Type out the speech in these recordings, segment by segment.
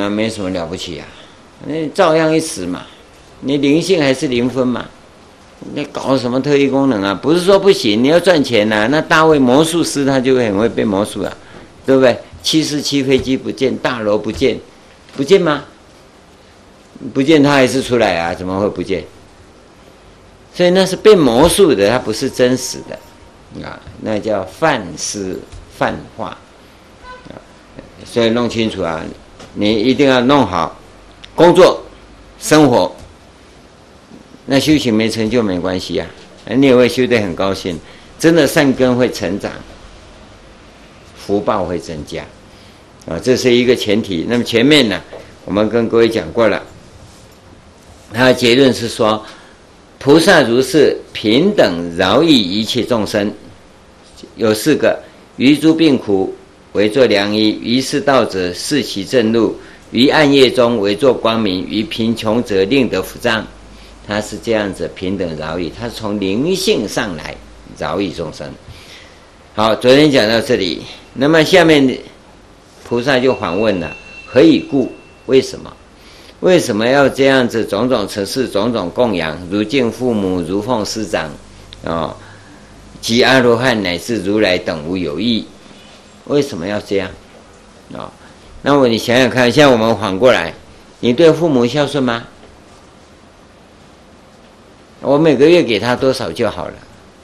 啊，没什么了不起啊，那照样一死嘛，你灵性还是灵分嘛，你搞什么特异功能啊？不是说不行，你要赚钱呐、那大卫魔术师他就会很会变魔术啊，对不对？七四七飞机不见，大楼不见，不见吗？不见他还是出来啊？怎么会不见？所以那是变魔术的，它不是真实的啊，那叫幻师幻化啊。所以弄清楚啊，你一定要弄好工作、生活。那修行没成就没关系啊，你也会修得很高兴，真的善根会成长，福报会增加啊，这是一个前提。那么前面呢，我们跟各位讲过了。他的结论是说，菩萨如是平等饶益一切众生，有四个：于诸病苦为作良医，于世道者示其正路，于暗夜中为作光明，于贫穷者令得福藏。他是这样子平等饶益，他是从灵性上来饶益众生。好，昨天讲到这里，那么下面菩萨就反问了：何以故？为什么？为什么要这样子？种种承事，种种供养，如敬父母，如奉师长，啊、哦，及阿罗汉乃至如来等无有异。为什么要这样？哦，那么你想想看，像我们反过来，你对父母孝顺吗？我每个月给他多少就好了，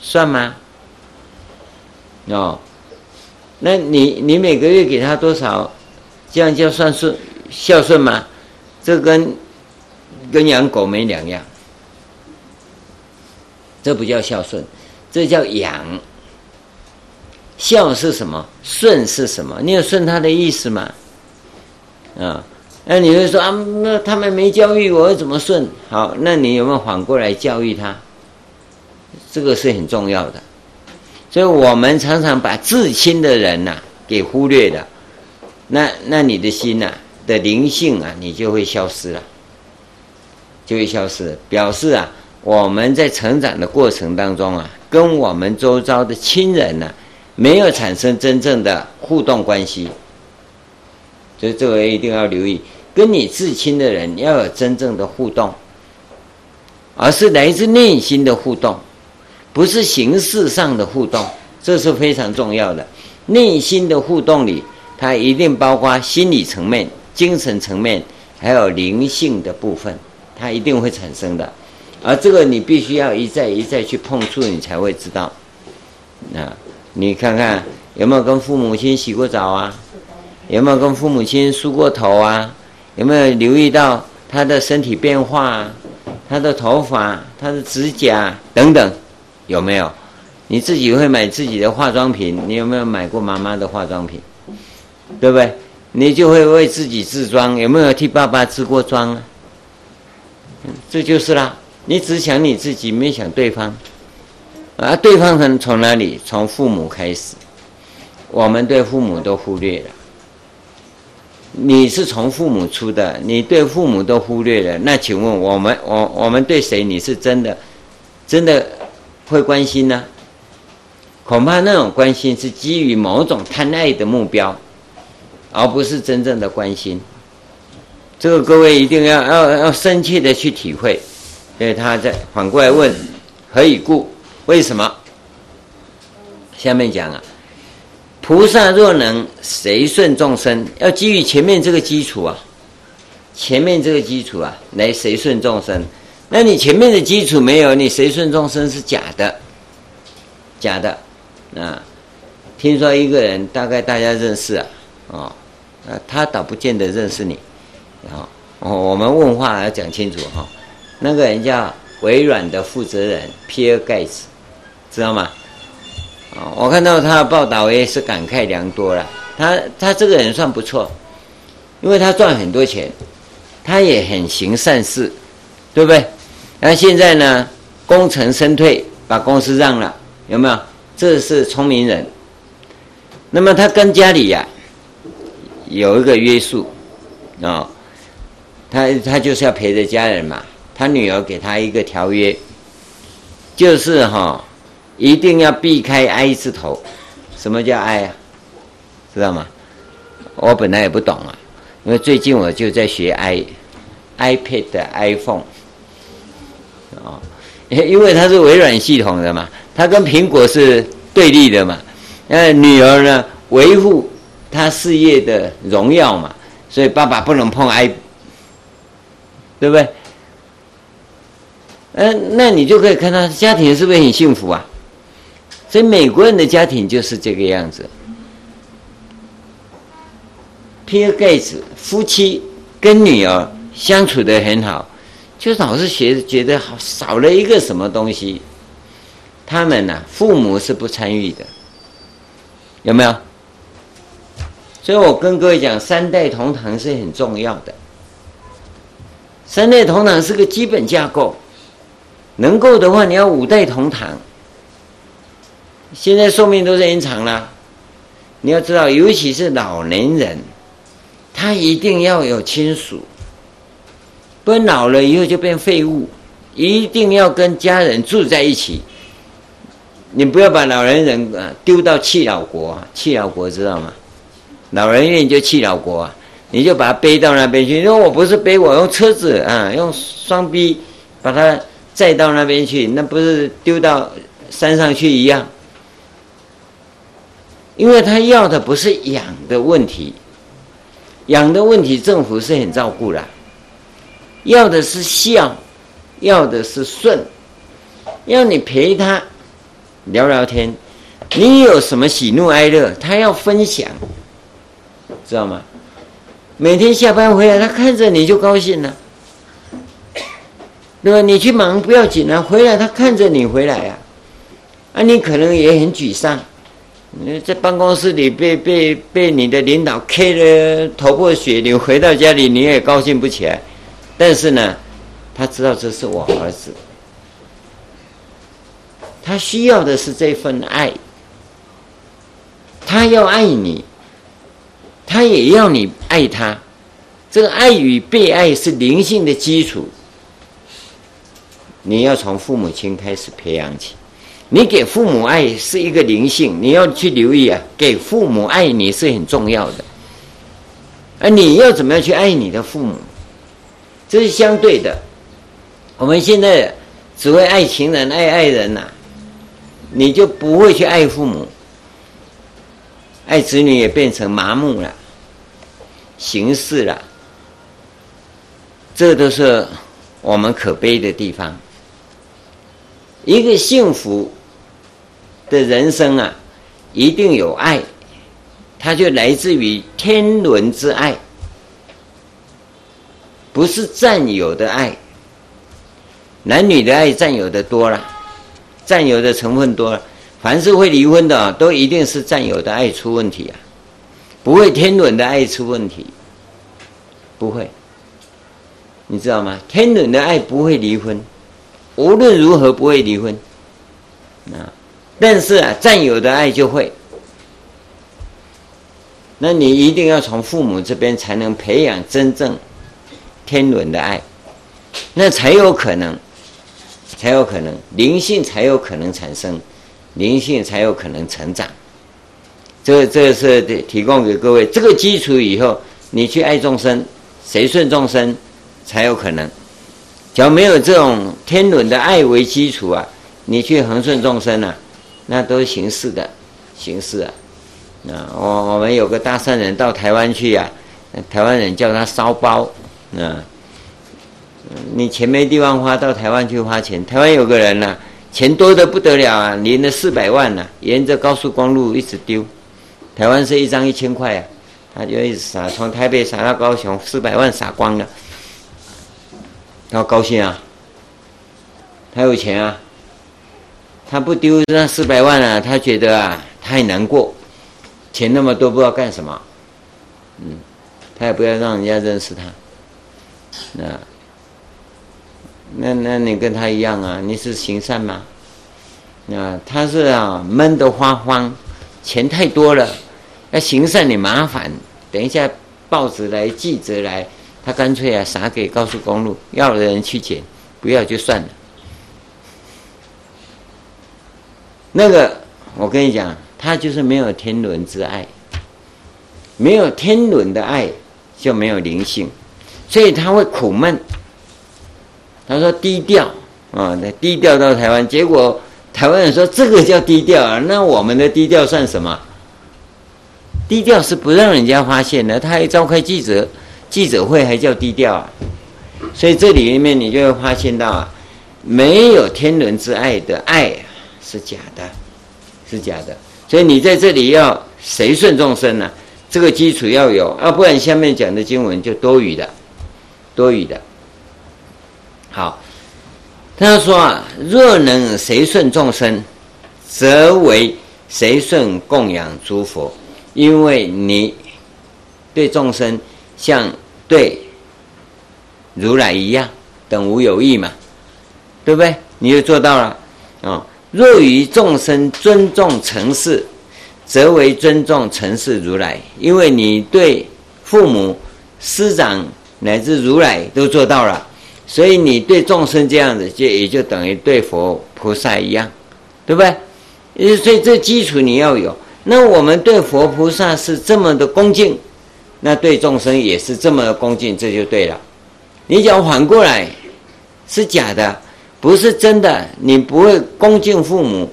算吗？哦，那你你每个月给他多少，这样就算顺孝顺吗？这跟跟养狗没两样，这不叫孝顺，这叫养。孝是什么？顺是什么？你有顺他的意思吗？啊，那你会说啊，那他们没教育我，怎么顺？好，那你有没有反过来教育他？这个是很重要的。所以我们常常把至亲的人呐、给忽略了，那那你的心呐、的灵性啊，你就会消失了，就会消失，表示啊，我们在成长的过程当中啊，跟我们周遭的亲人呢、没有产生真正的互动关系，所以这个一定要留意，跟你至亲的人要有真正的互动，而是来自内心的互动，不是形式上的互动，这是非常重要的。内心的互动里，它一定包括心理层面。精神层面还有灵性的部分，它一定会产生的，而这个你必须要一再一再去碰触，你才会知道。啊，你看看有没有跟父母亲洗过澡啊？有没有跟父母亲梳过头啊？有没有留意到他的身体变化、啊他的头发、他的指甲等等？有没有？你自己会买自己的化妆品？你有没有买过妈妈的化妆品？对不对？你就会为自己自装，有没有替爸爸自过妆啊？这就是啦。你只想你自己，没想对方，啊，对方从从哪里？从父母开始，我们对父母都忽略了。你是从父母出的，你对父母都忽略了，那请问我们，我我们对谁？你是真的，真的会关心呢？恐怕那种关心是基于某种贪爱的目标。而不是真正的关心，这个各位一定要要要深切的去体会。所以他在反过来问：何以故？为什么？下面讲啊，菩萨若能随顺众生，要基于前面这个基础啊，前面这个基础啊，来随顺众生。那你前面的基础没有，你随顺众生是假的，假的啊。听说一个人，大概大家认识啊，哦。啊，他倒不见得认识你，啊，我们问话要讲清楚哈。那个人叫微软的负责人皮尔盖茨，知道吗？啊，我看到他的报道，我也是感慨良多了。他他这个人算不错，因为他赚很多钱，他也很行善事，对不对？那现在呢，功成身退，把公司让了，有没有？这是聪明人。那么他跟家里呀、有一个约束，啊、哦，他他就是要陪着家人嘛。他女儿给他一个条约，就是哈、一定要避开 I 字头。什么叫 I 啊？知道吗？我本来也不懂啊。因为最近我就在学 i iPad iPhone 啊，因为它是微软系统的嘛，它跟苹果是对立的嘛。那女儿呢，维护她事业的荣耀嘛，所以爸爸不能碰 i，对不对？嗯，那你就可以看到家庭是不是很幸福啊？所以美国人的家庭就是这个样子。比尔盖茨夫妻跟女儿相处得很好，就老是觉觉得好少了一个什么东西。他们呢，父母是不参与的，有没有？所以我跟各位讲，三代同堂是很重要的。三代同堂是个基本架构。能够的话，你要五代同堂。现在寿命都是延长了，你要知道，尤其是老年人，他一定要有亲属，不然老了以后就变废物。一定要跟家人住在一起。你不要把老年人啊丢到弃老国，弃老国知道吗？老人院就弃老国啊，你就把他背到那边去。因为我不是背，我用车子啊，用双臂把他。载到那边去，那不是丢到山上去一样？因为他要的不是养的问题，养的问题政府是很照顾的，要的是孝，要的是顺，要你陪他聊聊天，你有什么喜怒哀乐，他要分享，知道吗？每天下班回来，他看着你就高兴了。对吧？你去忙不要紧啊，回来他看着你回来呀，啊，你可能也很沮丧，你在办公室里被被被你的领导 K 的头破血流，回到家里你也高兴不起来，但是呢，他知道这是我儿子，他需要的是这份爱，他要爱你，他也要你爱他，这个爱与被爱是灵性的基础。你要从父母亲开始培养起，你给父母爱是一个灵性，你要去留意啊，给父母爱你是很重要的，而你要怎么样去爱你的父母，这是相对的。我们现在只会爱情人、爱爱人呐、你就不会去爱父母，爱子女也变成麻木了、形式了，这都是我们可悲的地方。一个幸福的人生啊，一定有爱，它就来自于天伦之爱，不是占有的爱。男女的爱占有的多了，占有的成分多了，凡是会离婚的啊，都一定是占有的爱出问题啊，不会天伦的爱出问题，不会，你知道吗？天伦的爱不会离婚。无论如何不会离婚，啊，但是啊，占有的爱就会。那你一定要从父母这边才能培养真正天伦的爱，那才有可能，才有可能灵性才有可能产生，灵性才有可能成长。这这是提供给各位这个基础以后，你去爱众生，随顺众生，才有可能。只要没有这种天伦的爱为基础啊，你去恒顺众生啊，那都是形式的，形式啊。啊，我我们有个大善人到台湾去啊，台湾人叫他烧包啊。你钱没地方花，到台湾去花钱。台湾有个人呐、钱多得不得了啊，连了四百万呐、沿着高速公路一直丢。台湾是一张一千块啊，他就一直撒，从台北撒到高雄，四百万撒光了。他高兴啊，他有钱啊，他不丢那四百万啊，他觉得啊，他很难过，钱那么多不知道干什么，嗯，他也不要让人家认识他，那，那那你跟他一样啊，你是行善吗？啊，他是啊闷得发慌，钱太多了，要行善你麻烦，等一下报纸来记者来。他干脆啊，撒给高速公路，要的人去捡，不要就算了。那个，我跟你讲，他就是没有天伦之爱，没有天伦的爱，就没有灵性，所以他会苦闷。他说低调啊，那低调到台湾，结果台湾人说这个叫低调啊，那我们的低调算什么？低调是不让人家发现的，他还召开记者记者会，还叫低调啊。所以这里面你就会发现到啊，没有天伦之爱的爱是假的，是假的。所以你在这里要随顺众生呢、啊，这个基础要有，要不然下面讲的经文就多余的，多余的。好，他说啊，若能随顺众生，则为随顺供养诸佛，因为你对众生像对如来一样，等无有异嘛，对不对？你就做到了啊。若于众生尊重承事，则为尊重承事如来。因为你对父母、师长乃至如来都做到了，所以你对众生这样子，就也就等于对佛菩萨一样，对不对？所以这基础你要有。那我们对佛菩萨是这么的恭敬，那对众生也是这么的恭敬，这就对了。你讲反过来，是假的。不是真的，你不会恭敬父母、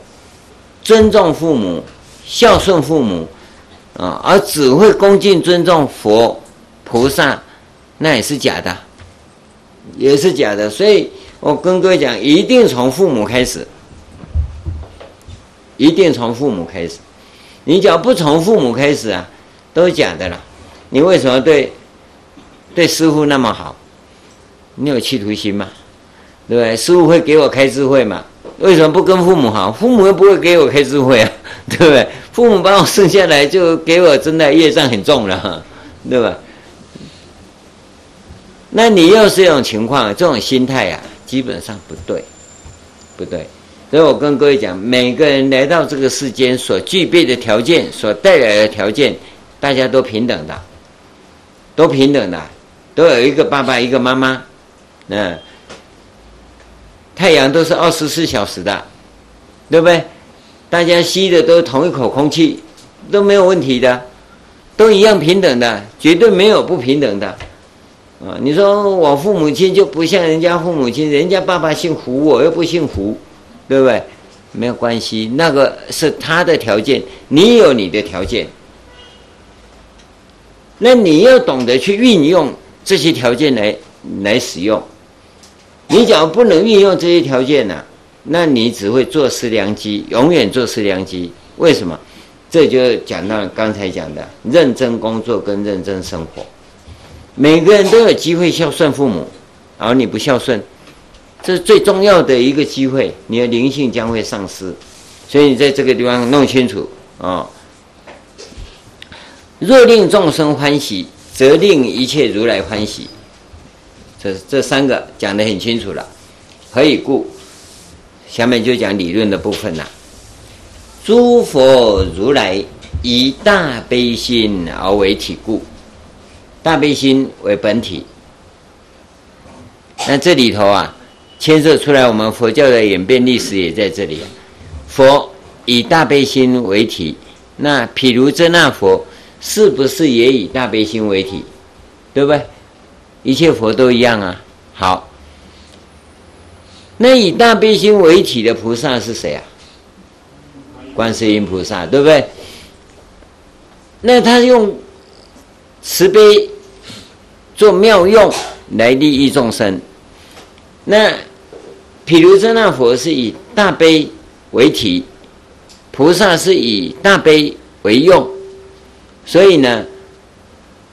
尊重父母、孝顺父母，啊，而只会恭敬尊重佛菩萨，那也是假的，也是假的。所以我跟各位讲，一定从父母开始，一定从父母开始。你只要不从父母开始啊，都假的了。你为什么对对师父那么好？你有企图心吗？对不对？师傅会给我开智慧嘛？为什么不跟父母好？父母又不会给我开智慧啊，对不对？父母把我生下来就给我真的业障很重了，对吧？那你又是这种情况，这种心态啊，基本上不对，不对。所以我跟各位讲，每个人来到这个世间所具备的条件，所带来的条件，大家都平等的，都平等的，都有一个爸爸，一个妈妈，嗯。太阳都是二十四小时的，对不对？大家吸的都同一口空气，都没有问题的，都一样平等的，绝对没有不平等的。啊，你说我父母亲就不像人家父母亲，人家爸爸姓胡，我又不姓胡，对不对？没有关系，那个是他的条件，你有你的条件，那你要懂得去运用这些条件来来使用。你假如不能运用这些条件呢、那你只会坐失良机，永远坐失良机。为什么？这就讲到刚才讲的认真工作跟认真生活。每个人都有机会孝顺父母，而你不孝顺，这是最重要的一个机会，你的灵性将会丧失。所以你在这个地方弄清楚啊、若令众生欢喜，则令一切如来欢喜。这这三个讲得很清楚了，何以故？下面就讲理论的部分了。诸佛如来以大悲心而为体故，大悲心为本体。那这里头啊，牵涉出来我们佛教的演变历史也在这里。佛以大悲心为体，那毗卢遮那佛是不是也以大悲心为体？对不对？一切佛都一样啊。好，那以大悲心为体的菩萨是谁啊？观世音菩萨，对不对？那他用慈悲做妙用来利益众生。那毗卢遮那佛是以大悲为体，菩萨是以大悲为用，所以呢，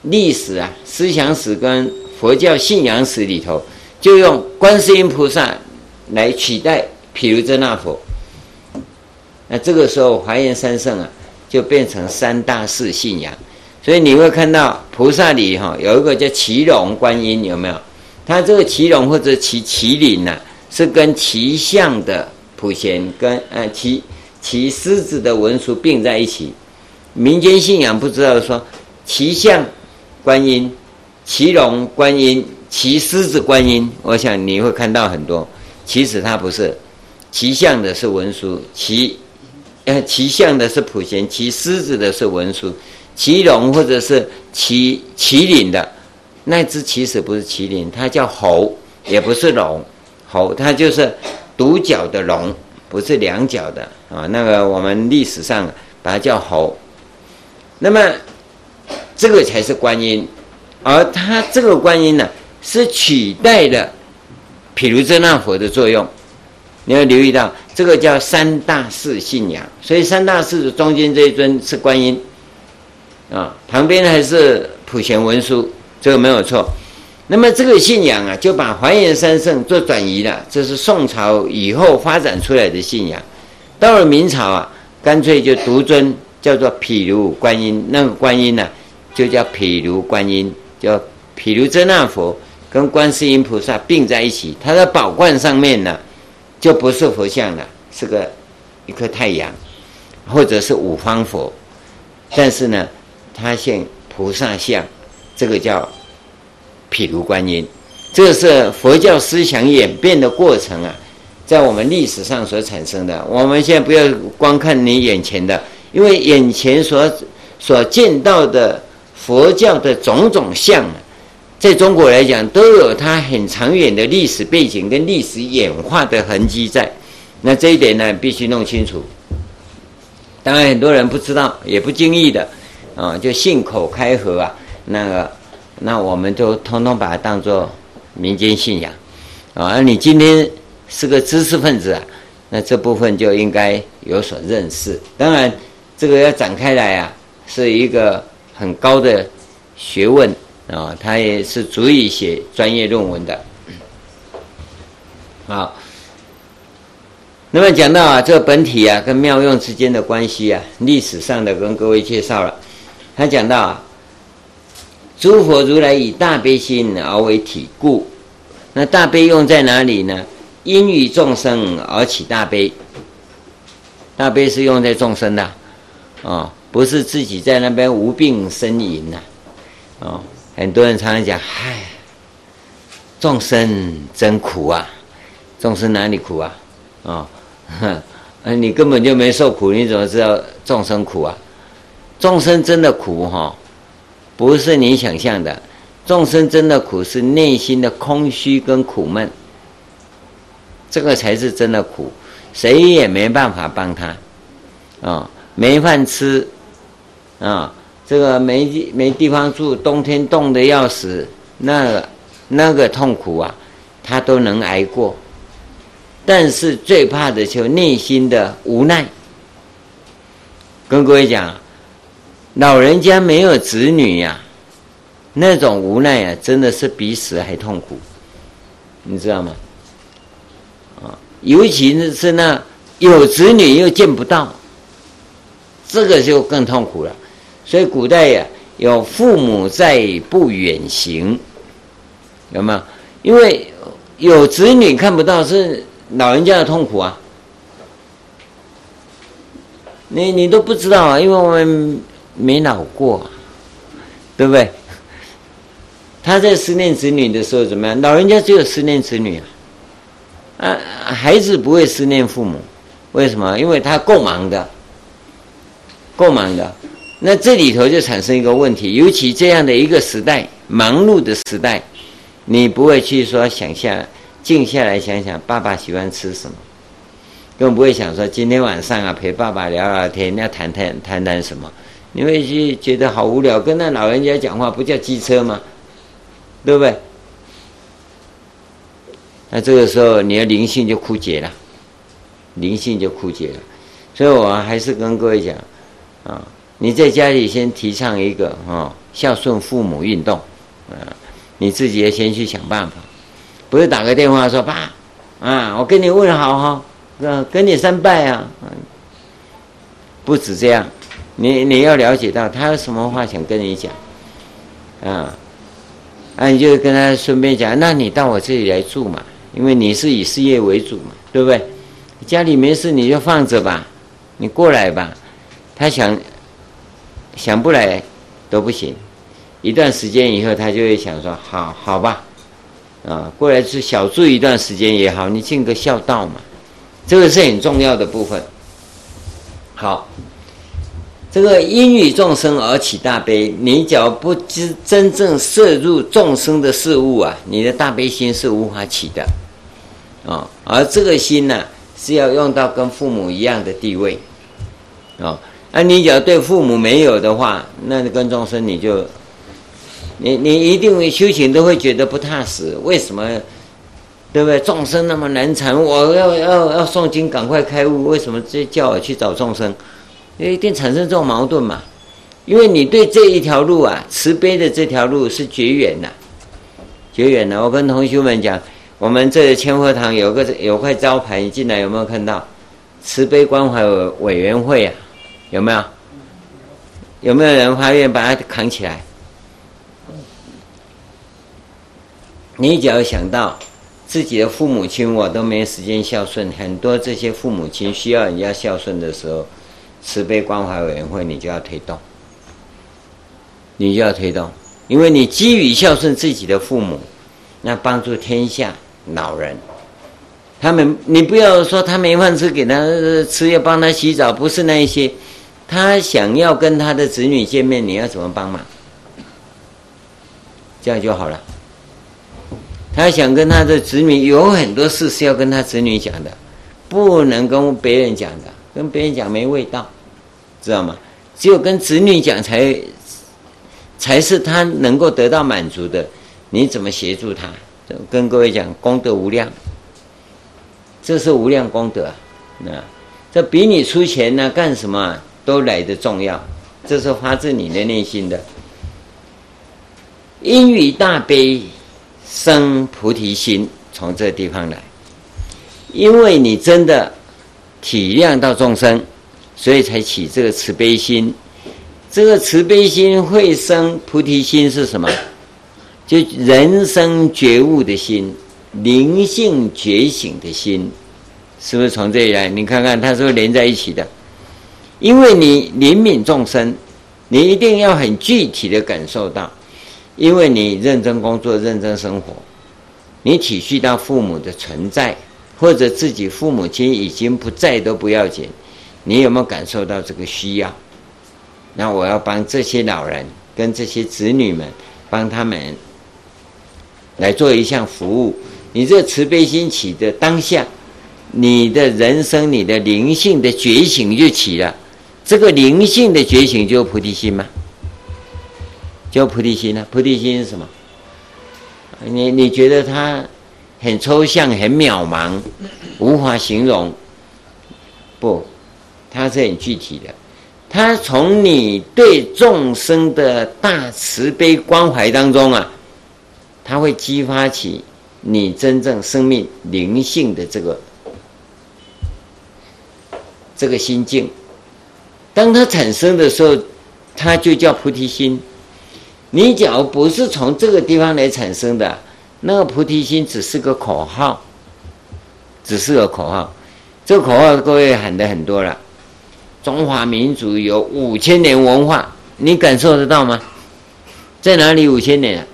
历史啊，思想史跟。佛教信仰史里头，就用观世音菩萨来取代毗卢遮那佛。那这个时候，华严三圣啊，就变成三大士信仰。所以你会看到菩萨里哈有一个叫骑龙观音，有没有？它这个骑龙或者骑麒麟呐，是跟骑象的普贤跟呃骑骑狮子的文殊并在一起。民间信仰不知道说骑象观音。骑龙观音，骑狮子观音，我想你会看到很多。其实它不是，骑象的是文殊，骑呃骑象的是普贤，骑狮子的是文殊，骑龙或者是骑麒麟的那只其实不是麒麟，它叫猴，也不是龙，猴它就是独角的龙，不是两角的啊。那个我们历史上把它叫猴。那么这个才是观音，而它这个观音呢，是取代了毗卢遮那佛的作用。你要留意到，这个叫三大士信仰，所以三大士的中间这一尊是观音，啊，旁边还是普贤文殊，这个没有错。那么这个信仰啊，就把华严三圣做转移了，这是宋朝以后发展出来的信仰。到了明朝啊，干脆就独尊叫做毗卢观音，那个观音呢、就叫毗卢观音，叫毗卢遮那佛跟观世音菩萨并在一起，它的宝冠上面呢。就不是佛像了，是个一颗太阳，或者是五方佛，但是呢，它现菩萨像，这个叫毗卢观音，这是佛教思想演变的过程啊，在我们历史上所产生的。我们现在不要光看你眼前的，因为眼前所所见到的佛教的种种像啊。在中国来讲，都有它很长远的历史背景跟历史演化的痕迹在。那这一点呢，必须弄清楚。当然，很多人不知道，也不经意的啊，就信口开河啊。那个，那我们就通通把它当做民间信仰啊。你今天是个知识分子啊，那这部分就应该有所认识。当然，这个要展开来啊，是一个很高的学问。啊，他也是足以写专业论文的。好，那么讲到啊，这本体啊跟妙用之间的关系啊，历史上的跟各位介绍了。他讲到啊，诸佛如来以大悲心而为体故，那大悲用在哪里呢？因于众生而起大悲，大悲是用在众生的，啊，不是自己在那边无病呻吟呐，啊。很多人常常讲：“嗨，众生真苦啊！众生哪里苦啊？啊、哦，你根本就没受苦，你怎么知道众生苦啊？众生真的苦哈，不是你想象的。众生真的苦是内心的空虚跟苦闷，这个才是真的苦，谁也没办法帮他啊、哦，没饭吃啊。”这个没地没地方住，冬天冻得要死，那那个痛苦啊，他都能挨过。但是最怕的就内心的无奈。跟各位讲，老人家没有子女呀、那种无奈啊，真的是比死还痛苦，你知道吗？啊，尤其是那有子女又见不到，这个就更痛苦了。所以古代呀，有父母在不远行，有没有？因为有子女看不到，是老人家的痛苦啊。你你都不知道啊，因为我们没老过，对不对？他在思念子女的时候怎么样？老人家只有思念子女啊，啊，孩子不会思念父母，为什么？因为他够忙的，够忙的。那这里头就产生一个问题，尤其这样的一个时代，忙碌的时代，你不会去说想下静下来想想爸爸喜欢吃什么，更不会想说今天晚上啊陪爸爸聊聊天，要谈谈谈谈什么，你会去觉得好无聊，跟那老人家讲话不叫机车吗？对不对？那这个时候你的灵性就枯竭了，灵性就枯竭了，所以我还是跟各位讲啊。你在家里先提倡一个哦孝顺父母运动，啊，你自己也先去想办法，不是打个电话说爸，啊，我跟你问好哈，啊，跟你三拜啊，不止这样，你你要了解到他有什么话想跟你讲，啊，啊，你就跟他顺便讲，那你到我这里来住嘛，因为你是以事业为主嘛，对不对？家里没事你就放着吧，你过来吧，他想。想不来都不行，一段时间以后，他就会想说：“好好吧，啊，过来是小住一段时间也好，你尽个孝道嘛，这个是很重要的部分。”好，这个因与众生而起大悲，你只要不知真正摄入众生的事物啊，你的大悲心是无法起的，啊，而这个心呢，是要用到跟父母一样的地位，啊，那你只要对父母没有的话，那你跟众生你就，你你一定会修行都会觉得不踏实，为什么？对不对？众生那么难缠，我要要要诵经赶快开悟，为什么这叫我去找众生？一定产生这种矛盾嘛？因为你对这一条路啊，慈悲的这条路是绝缘的，绝缘的。我跟同学们讲，我们这千佛堂有个有块招牌，你进来有没有看到？慈悲关怀委委员会啊，有没有？有没有人发愿把它扛起来？你只要想到自己的父母亲，我都没时间孝顺，很多这些父母亲需要人家孝顺的时候。慈悲关怀委员会，你就要推动，你就要推动，因为你基于孝顺自己的父母，那帮助天下老人，他们你不要说他没饭吃，给他吃要帮他洗澡，不是那一些，他想要跟他的子女见面，你要怎么帮忙？这样就好了。他想跟他的子女有很多事是要跟他子女讲的，不能跟别人讲的。跟别人讲没味道，知道吗？只有跟子女讲才，才是他能够得到满足的。你怎么协助他？跟各位讲，功德无量，这是无量功德啊！那这比你出钱呢干什么都来得重要。这是发自你的内心的。因与大悲生菩提心，从这地方来，因为你真的。体谅到众生，所以才起这个慈悲心。这个慈悲心会生菩提心是什么？就人生觉悟的心，灵性觉醒的心，是不是从这里来？你看看它是不是连在一起的？因为你怜悯众生，你一定要很具体的感受到，因为你认真工作、认真生活，你体恤到父母的存在。或者自己父母亲已经不在都不要紧，你有没有感受到这个需要？那我要帮这些老人跟这些子女们，帮他们来做一项服务。你这慈悲心起的当下，你的人生、你的灵性的觉醒就起了。这个灵性的觉醒就是菩提心吗？就菩提心呢？菩提心是什么？你你觉得他？很抽象，很渺茫，无法形容。不，它是很具体的。它从你对众生的大慈悲关怀当中啊，它会激发起你真正生命灵性的这个这个心境。当它产生的时候，它就叫菩提心。你假如不是从这个地方来产生的。那个菩提心只是个口号，只是个口号。这个口号各位喊的很多了。中华民族有五千年文化，你感受得到吗？在哪里五千年？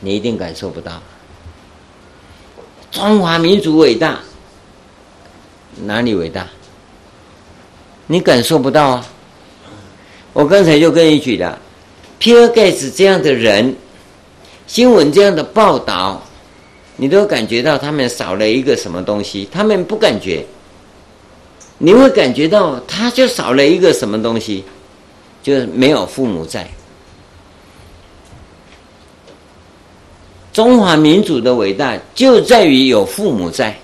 你一定感受不到。中华民族伟大，哪里伟大？你感受不到啊。我刚才就跟你举了。比尔盖茨这样的人，新闻这样的报道，你都感觉到他们少了一个什么东西？他们不感觉，你会感觉到他就少了一个什么东西，就是没有父母在。中华民族的伟大就在于有父母在。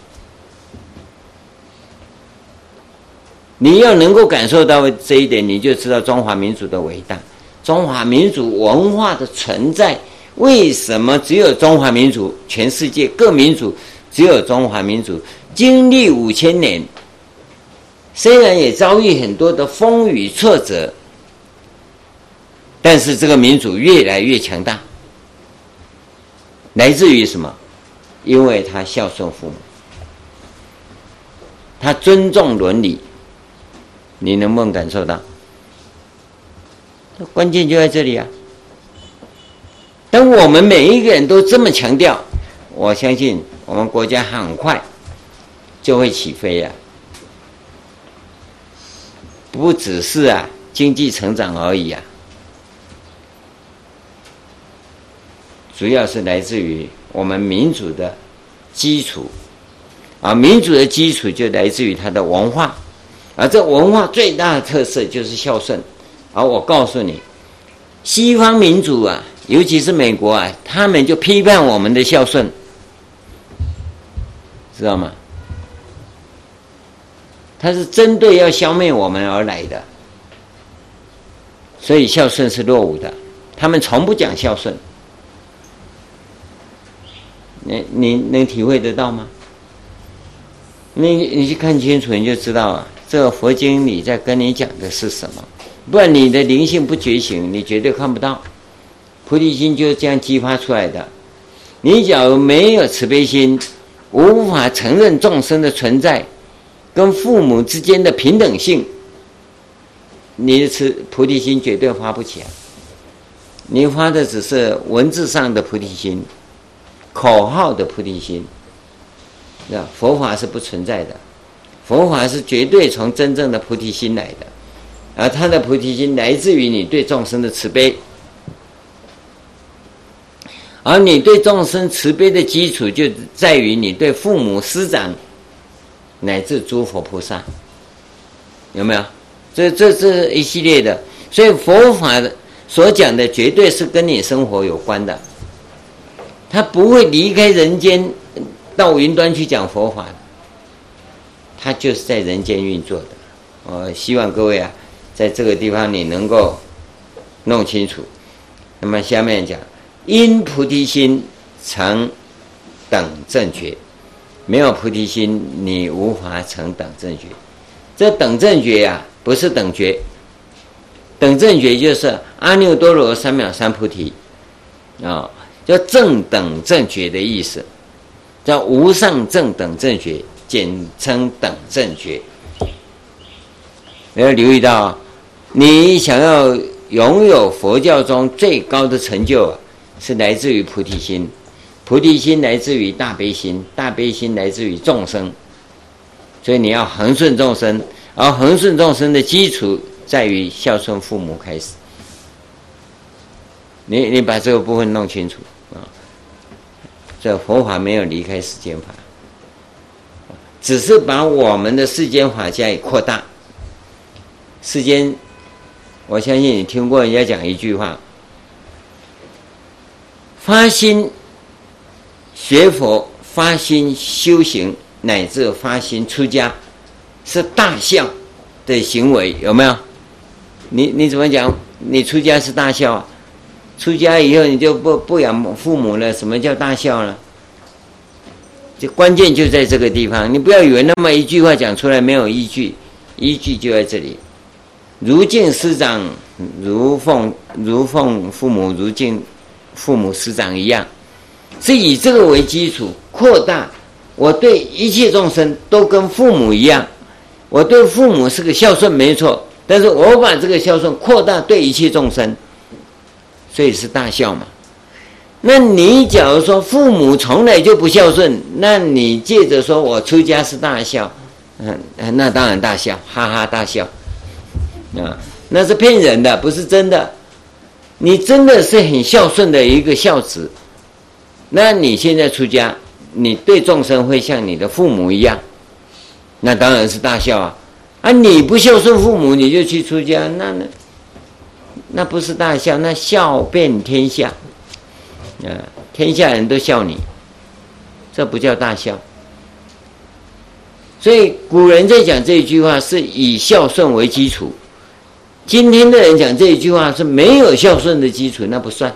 你要能够感受到这一点，你就知道中华民族的伟大。中华民族文化的存在，为什么只有中华民族？全世界各民族只有中华民族经历五千年，虽然也遭遇很多的风雨挫折，但是这个民族越来越强大。来自于什么？因为他孝顺父母，他尊重伦理，你能不能感受到？关键就在这里啊！当我们每一个人都这么强调，我相信我们国家很快就会起飞呀、不只是啊经济成长而已啊，主要是来自于我们民主的基础，啊，民主的基础就来自于它的文化，而这文化最大的特色就是孝顺，而我告诉你，西方民主啊，尤其是美国啊，他们就批判我们的孝顺，知道吗？他是针对要消灭我们而来的，所以孝顺是落伍的。他们从不讲孝顺，你你能体会得到吗？你你去看清楚，你就知道啊，这佛经里在跟你讲的是什么。不然你的灵性不觉醒，你绝对看不到。菩提心就是这样激发出来的。你假如没有慈悲心，无法承认众生的存在。跟父母之间的平等性，你的慈菩提心绝对发不起来。你发的只是文字上的菩提心，口号的菩提心，那佛法是不存在的。佛法是绝对从真正的菩提心来的，而他的菩提心来自于你对众生的慈悲，而你对众生慈悲的基础就在于你对父母师长。乃至诸佛菩萨，有没有？这这这一系列的，所以佛法的所讲的绝对是跟你生活有关的，他不会离开人间到云端去讲佛法，他就是在人间运作的。我希望各位啊，在这个地方你能够弄清楚。那么下面讲，因菩提心成等正觉。没有菩提心，你无法成等正觉。这等正觉呀、啊，不是等觉。等正觉就是阿耨多罗三藐三菩提，啊，叫正等正觉的意思，叫无上正等正觉，简称等正觉。你要留意到，你想要拥有佛教中最高的成就，是来自于菩提心。菩提心来自于大悲心，大悲心来自于众生，所以你要恒顺众生，而恒顺众生的基础在于孝顺父母开始。你你把这个部分弄清楚啊！这佛法没有离开世间法，只是把我们的世间法加以扩大。世间，我相信你听过人家讲一句话：发心。学佛发心修行，乃至发心出家，是大孝的行为，有没有？你你怎么讲？你出家是大孝啊？出家以后你就不不养父母了，什么叫大孝呢？这关键就在这个地方。你不要以为那么一句话讲出来没有依据，依据就在这里。如敬师长，如奉如奉父母，如敬父母师长一样。是以这个为基础扩大，我对一切众生都跟父母一样，我对父母是个孝顺没错，但是我把这个孝顺扩大对一切众生，所以是大孝嘛。那你假如说父母从来就不孝顺，那你借着说我出家是大孝，嗯，那当然大孝，哈哈大笑，啊，那是骗人的，不是真的。你真的是很孝顺的一个孝子。那你现在出家，你对众生会像你的父母一样，那当然是大孝啊！啊，你不孝顺父母，你就去出家，那那那不是大孝，那孝遍天下，啊，天下人都笑你，这不叫大孝。所以古人在讲这一句话是以孝顺为基础，今天的人讲这一句话是没有孝顺的基础，那不算。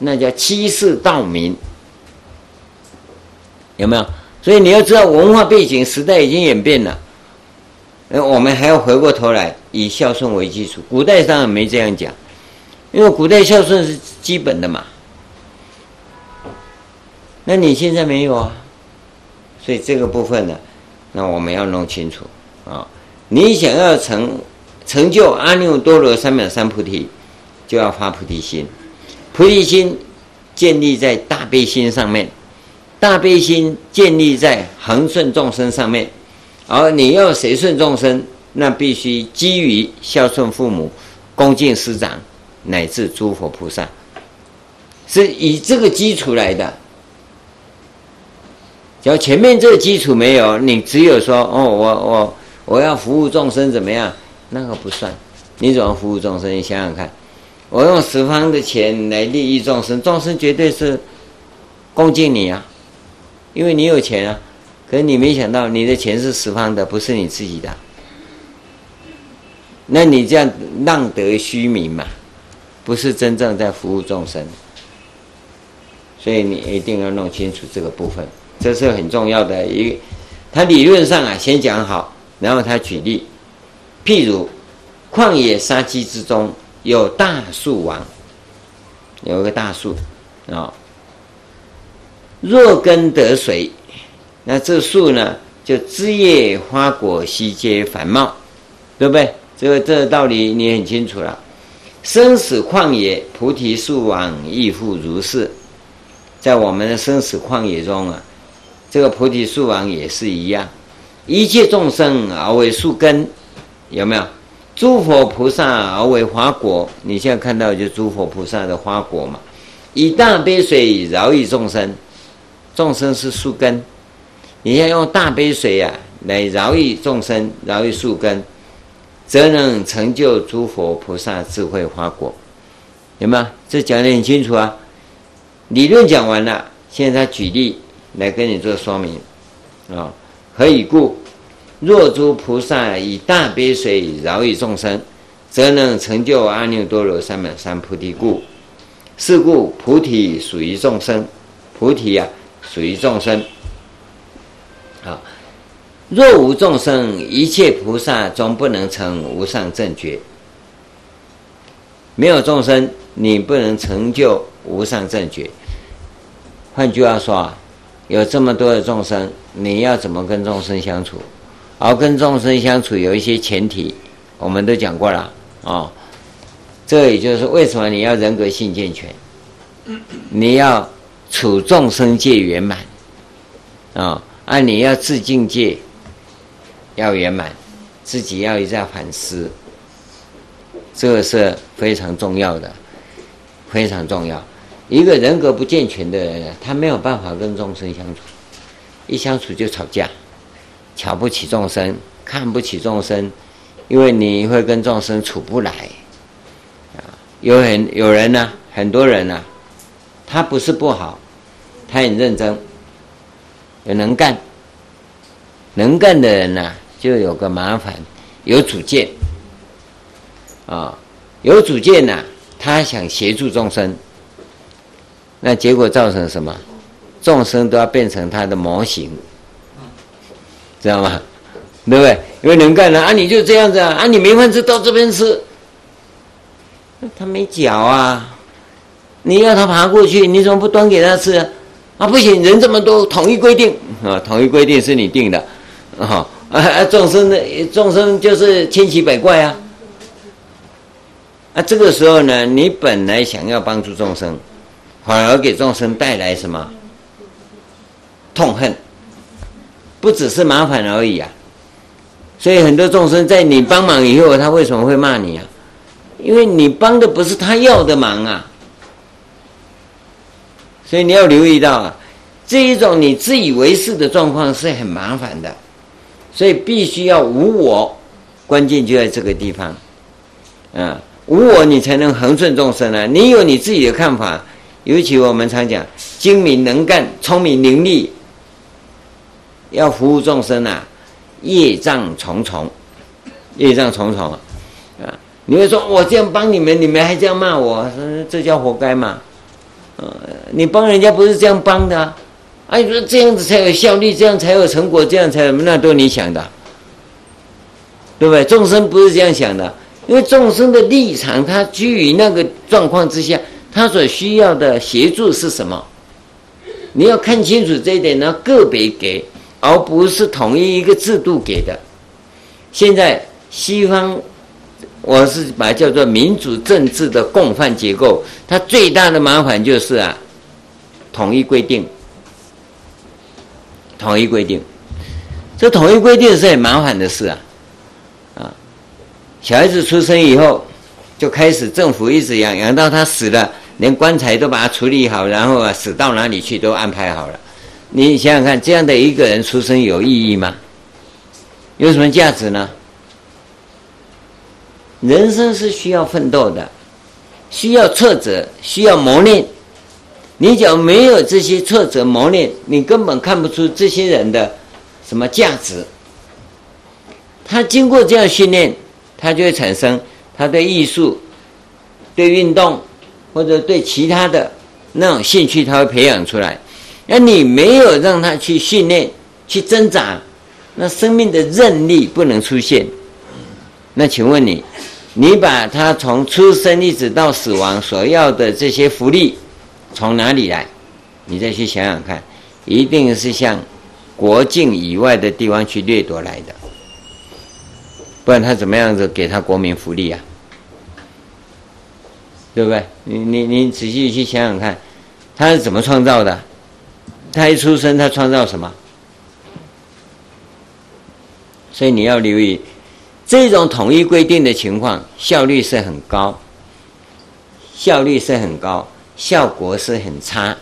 那叫欺世盗名，有没有？所以你要知道文化背景，时代已经演变了。我们还要回过头来以孝顺为基础。古代上没这样讲，因为古代孝顺是基本的嘛。那你现在没有啊？所以这个部分呢，那我们要弄清楚啊。你想要成成就阿耨多罗三藐三菩提，就要发菩提心。菩提心建立在大悲心上面，大悲心建立在恒顺众生上面，而你要随顺众生，那必须基于孝顺父母、恭敬师长，乃至诸佛菩萨，是以这个基础来的。只要前面这个基础没有，你只有说哦，我我我要服务众生怎么样？那个不算。你怎么服务众生？你想想看，我用十方的钱来利益众生，众生绝对是恭敬你啊，因为你有钱啊。可是你没想到，你的钱是十方的，不是你自己的。那你这样浪得虚名嘛，不是真正在服务众生。所以你一定要弄清楚这个部分，这是很重要的一个。他理论上啊，先讲好，然后他举例，譬如。旷野沙积之中有大树王，有一个大树啊。若根得水，那这树呢，就枝叶花果悉皆繁茂，对不对？这个这个道理你很清楚了。生死旷野，菩提树王亦复如是。在我们的生死旷野中啊，这个菩提树王也是一样，一切众生而为树根，有没有？诸佛菩萨而为花果，你现在看到就诸佛菩萨的花果嘛？以大悲水饶益众生，众生是树根，你要用大悲水呀、啊、来饶益众生，饶益树根，则能成就诸佛菩萨智慧花果，有没有？这讲得很清楚啊。理论讲完了，现在举例来跟你做说明啊。何以故？若诸菩萨以大悲水饶益众生，则能成就阿耨多罗三藐三菩提故。是故菩提属于众生，菩提啊属于众生。若无众生，一切菩萨终不能成无上正觉。没有众生，你不能成就无上正觉。换句话说啊，有这么多的众生，你要怎么跟众生相处？而跟众生相处有一些前提，我们都讲过了啊、这也就是为什么你要人格性健全，你要处众生界圆满啊，啊，你要自境界要圆满，自己要一再反思，这个是非常重要的，非常重要。一个人格不健全的人，他没有办法跟众生相处，一相处就吵架。瞧不起众生，看不起众生，因为你会跟众生处不来，啊，有很有人呢、很多人呢、他不是不好，他很认真，有能干，能干的人呢、就有个麻烦，有主见，啊，有主见呢、他想协助众生，那结果造成什么？众生都要变成他的模型。知道吗？对不对？因为能干的啊，你就这样子啊，啊，你没饭吃到这边吃，他没脚啊，你要他爬过去，你怎么不端给他吃啊？啊，不行，人这么多，统一规定啊，统一规定是你定的，啊啊，众生的众生就是千奇百怪啊，啊，这个时候呢，你本来想要帮助众生，反而给众生带来什么？痛恨。不只是麻烦而已啊，所以很多众生在你帮忙以后，他为什么会骂你啊？因为你帮的不是他要的忙啊，所以你要留意到啊，这一种你自以为是的状况是很麻烦的，所以必须要无我，关键就在这个地方，啊，无我你才能恒顺众生啊，你有你自己的看法，尤其我们常讲精明能干、聪明伶俐。要服务众生啊，业障重重，业障重重啊！啊，你会说，我这样帮你们，你们还这样骂我，这叫活该嘛？呃，你帮人家不是这样帮的？啊，你说这样子才有效率，这样才有成果，这样才有，那都你想的，对不对？众生不是这样想的，因为众生的立场，他居于那个状况之下，他所需要的协助是什么？你要看清楚这一点，呢个别给。而不是统一一个制度给的。现在西方，我是把它叫做民主政治的共犯结构，它最大的麻烦就是啊，统一规定，统一规定，这统一规定是很麻烦的事啊，啊，小孩子出生以后，就开始政府一直养，养到他死了，连棺材都把他处理好，然后啊，死到哪里去都安排好了。你想想看，这样的一个人出生有意义吗？有什么价值呢？人生是需要奋斗的，需要挫折，需要磨练。你只要没有这些挫折磨练，你根本看不出这些人的什么价值。他经过这样训练，他就会产生他对艺术、对运动或者对其他的那种兴趣，他会培养出来。那你没有让他去训练、去挣扎，那生命的韧力不能出现。那请问你，你把他从出生一直到死亡所要的这些福利从哪里来？你再去想想看，一定是向国境以外的地方去掠夺来的，不然他怎么样子给他国民福利啊？对不对？你你你仔细去想想看，他是怎么创造的？他一出生，他创造什么？所以你要留意，这种统一规定的情况，效率是很高，效率是很高，效果是很差。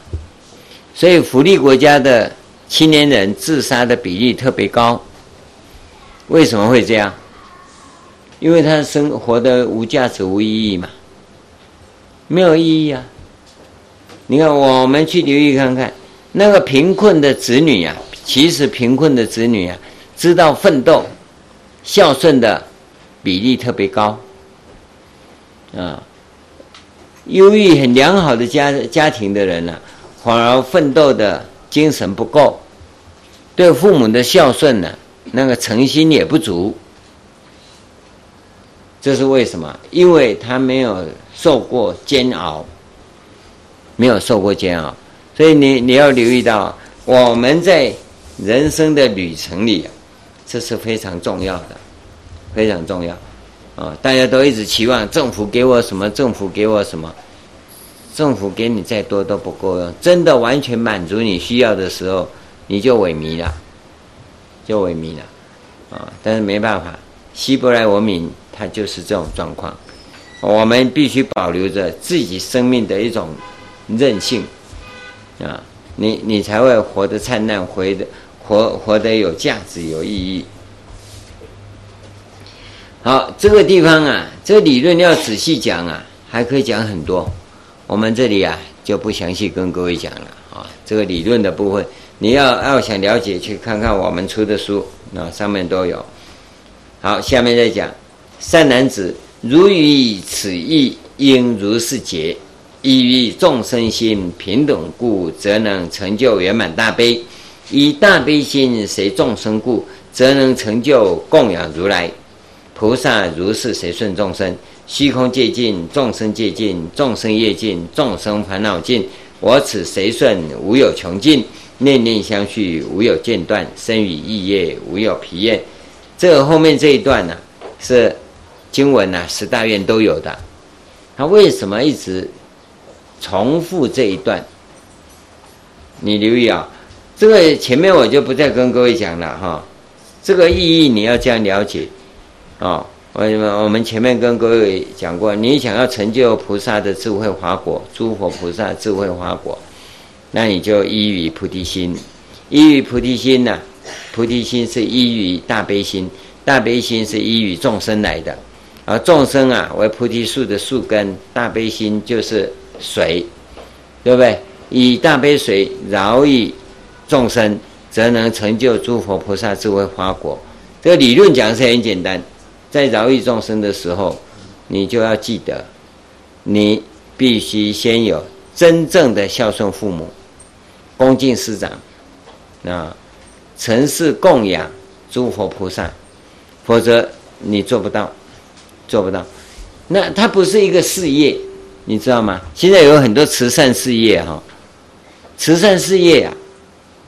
所以福利国家的青年人自杀的比例特别高。为什么会这样？因为他生活的无价值、无意义嘛，没有意义啊。你看，我们去留意看看。那个贫困的子女呀、啊，其实贫困的子女呀、啊，知道奋斗、孝顺的比例特别高。啊，优异很良好的家家庭的人呢、反而奋斗的精神不够，对父母的孝顺呢，那个诚心也不足。这是为什么？因为他没有受过煎熬，没有受过煎熬。所以你你要留意到，我们在人生的旅程里，这是非常重要的，非常重要啊！大家都一直期望政府给我什么，政府给我什么，政府给你再多都不够用。真的完全满足你需要的时候，你就萎靡了，就萎靡了啊！但是没办法，希伯来文明它就是这种状况，我们必须保留着自己生命的一种韧性。啊，你你才会活得灿烂，活得活活得有价值、有意义。好，这个地方啊，这理论要仔细讲啊，还可以讲很多。我们这里啊就不详细跟各位讲了啊。这个理论的部分，你要要想了解，去看看我们出的书，那上面都有。好，下面再讲，善男子，如于此意，应如是解。依于众生心平等故，则能成就圆满大悲；以大悲心随众生故，则能成就供养如来。菩萨如是随顺众生，虚空界尽，众生界尽，众生业尽，众生烦恼尽。我此随顺无有穷尽，念念相续无有间断，身语意业无有疲厌。这后面这一段呢、是经文啊，十大愿都有的。他为什么一直？重复这一段，你留意啊，这个前面我就不再跟各位讲了哈。这个意义你要这样了解啊。为什么？我们前面跟各位讲过，你想要成就菩萨的智慧华果，诸佛菩萨智慧华果，那你就依于菩提心，依于菩提心呢、菩提心是依于大悲心，大悲心是依于众生来的，而众生啊为菩提树的树根，大悲心就是。水，对不对？以大悲水饶益众生，则能成就诸佛菩萨智慧华果。这个理论讲是很简单，在饶益众生的时候，你就要记得，你必须先有真正的孝顺父母，恭敬师长，啊，诚实供养诸佛菩萨，否则你做不到，做不到。那它不是一个事业。你知道吗？现在有很多慈善事业哈，慈善事业啊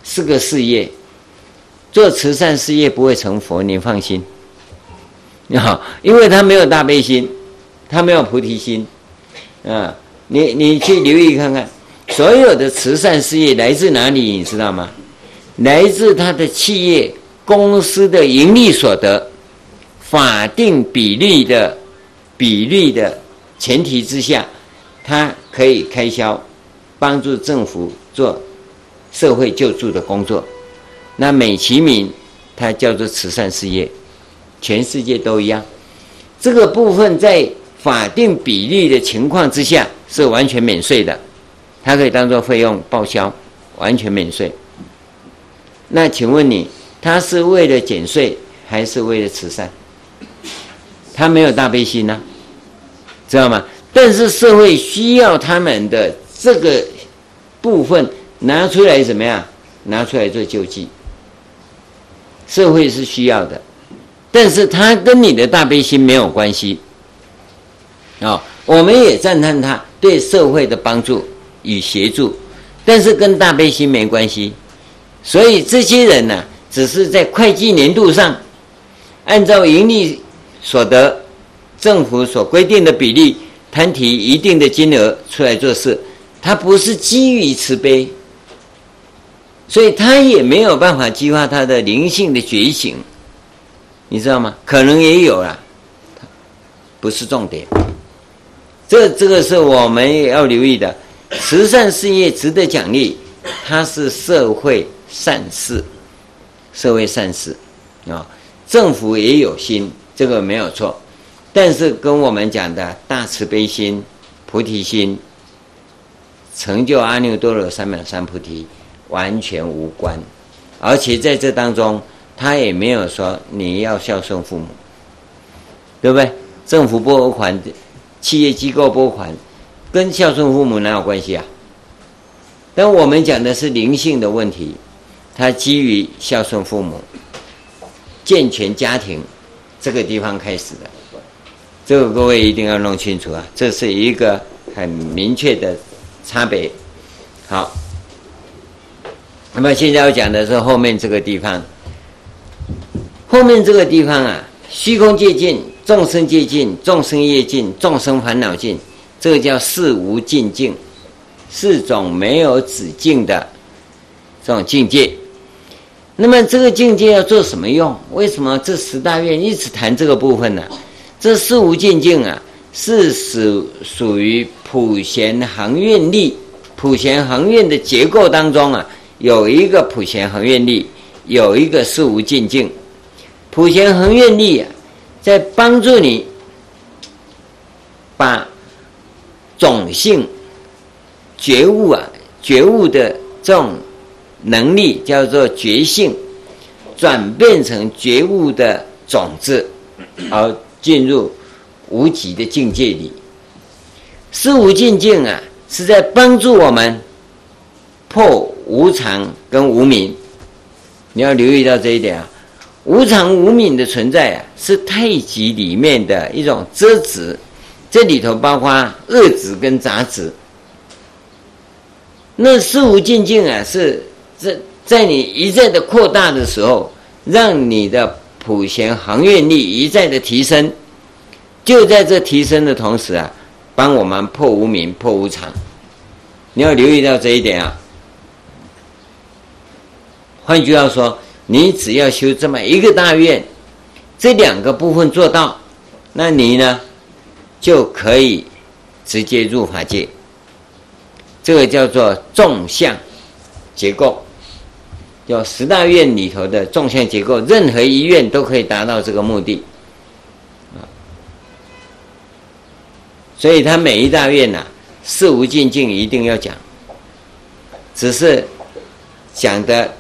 是个事业，做慈善事业不会成佛，你放心。啊，因为他没有大悲心，他没有菩提心，啊，你你去留意看看，所有的慈善事业来自哪里？你知道吗？来自他的企业公司的盈利所得，法定比例的比例的前提之下，他可以开销，帮助政府做社会救助的工作。那美其名，它叫做慈善事业，全世界都一样。这个部分在法定比例的情况之下是完全免税的，它可以当做费用报销，完全免税。那请问你，他是为了减税还是为了慈善？他没有大悲心呐、啊，知道吗？但是社会需要他们的这个部分拿出来怎么样？拿出来做救济。社会是需要的，但是他跟你的大悲心没有关系。啊、哦，我们也赞叹他对社会的帮助与协助，但是跟大悲心没关系。所以这些人呢、只是在会计年度上，按照盈利。所得，政府所规定的比例，摊提一定的金额出来做事，他不是基于慈悲，所以他也没有办法激发他的灵性的觉醒，你知道吗？可能也有啦，不是重点。这这个是我们要留意的，慈善事业值得奖励，它是社会善事，社会善事啊，政府也有心。这个没有错，但是跟我们讲的大慈悲心、菩提心、成就阿耨多罗三藐三菩提完全无关，而且在这当中，他也没有说你要孝顺父母，对不对？政府拨款，企业机构拨款，跟孝顺父母哪有关系啊？但我们讲的是灵性的问题，它基于孝顺父母、健全家庭。这个地方开始的，这个各位一定要弄清楚啊！这是一个很明确的差别。好，那么现在要讲的是后面这个地方。后面这个地方啊，虚空界尽，众生界尽，众生业尽，众生烦恼尽，这个叫四无尽境，四种没有止境的这种境界。那么这个境界要做什么用？为什么这十大愿一直谈这个部分呢？这四无尽境啊，是属属于普贤行愿力，普贤行愿的结构当中啊，有一个普贤行愿力，有一个四无尽境。普贤恒愿力啊，在帮助你把种性觉悟啊，觉悟的这种。能力叫做觉性，转变成觉悟的种子，而进入无极的境界里。四无尽境啊，是在帮助我们破无常跟无明。你要留意到这一点啊，无常无明的存在啊，是太极里面的一种遮止，这里头包括恶止跟杂止。那四无尽境啊，是。在在你一再的扩大的时候，让你的普贤行愿力一再的提升，就在这提升的同时啊，帮我们破无明、破无常。你要留意到这一点啊。换句话说，你只要修这么一个大愿，这两个部分做到，那你呢就可以直接入法界。这个叫做纵向结构。叫十大愿里头的纵向结构，任何一愿都可以达到这个目的，啊，所以他每一大愿呐，四无尽境一定要讲，只是讲的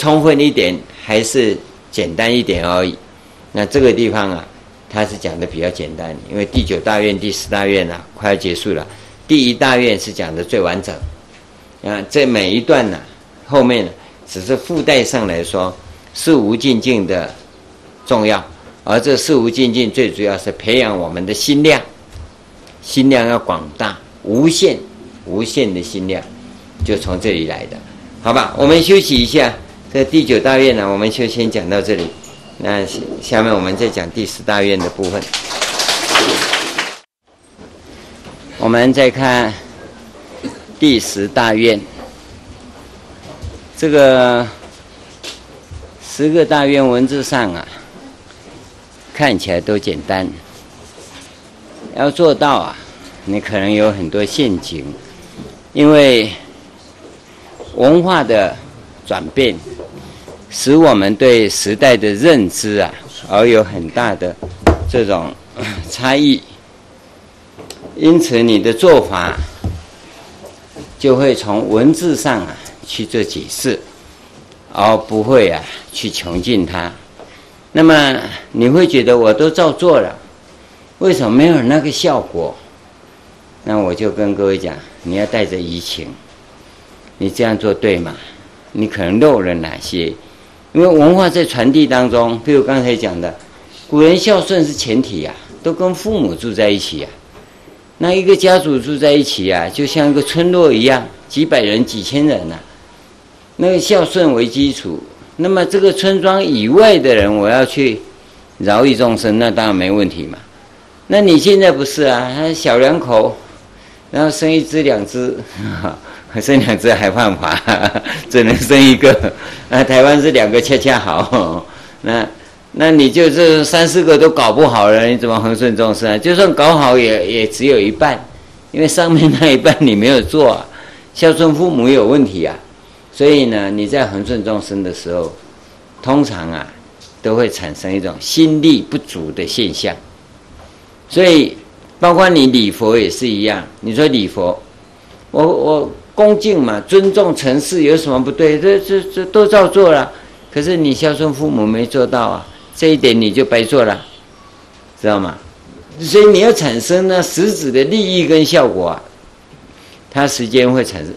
充分一点还是简单一点而已。那这个地方啊，他是讲的比较简单，因为第九大愿、第十大愿啊快要结束了，第一大愿是讲的最完整，啊，这每一段呢，后面。只是附带上来说，四无尽境的重要，而这四无尽境最主要是培养我们的心量，心量要广大，无限、无限的心量，就从这里来的，好吧？我们休息一下，这第九大愿呢，我们就先讲到这里，那下面我们再讲第十大愿的部分，我们再看第十大愿。这个十个大愿文字上啊，看起来都简单，要做到啊，你可能有很多陷阱，因为文化的转变，使我们对时代的认知啊，而有很大的这种 差异，因此你的做法就会从文字上啊去做解释，而不会啊去穷尽它。那么你会觉得我都照做了，为什么没有那个效果？那我就跟各位讲，你要带着移情，你这样做对吗？你可能漏了哪些？因为文化在传递当中，比如刚才讲的，古人孝顺是前提呀、啊，都跟父母住在一起呀、啊。那一个家族住在一起呀、啊，就像一个村落一样，几百人、几千人呐、啊。那个孝顺为基础，那么这个村庄以外的人，我要去饶益众生，那当然没问题嘛。那你现在不是啊？小两口，然后生一只两只。生两只还犯法，只能生一个。那台湾是两个恰恰好。那那你就是三四个都搞不好了，你怎么恒顺众生啊？就算搞好也也只有一半，因为上面那一半你没有做啊。孝顺父母有问题啊，所以呢，你在恒顺众生的时候，通常啊都会产生一种心力不足的现象。所以包括你礼佛也是一样。你说礼佛，我我。恭敬嘛，尊重城市有什么不对？这这这都照做了，可是你孝顺父母没做到啊，这一点你就白做了，知道吗？所以你要产生呢实质的利益跟效果啊，它时间会产生，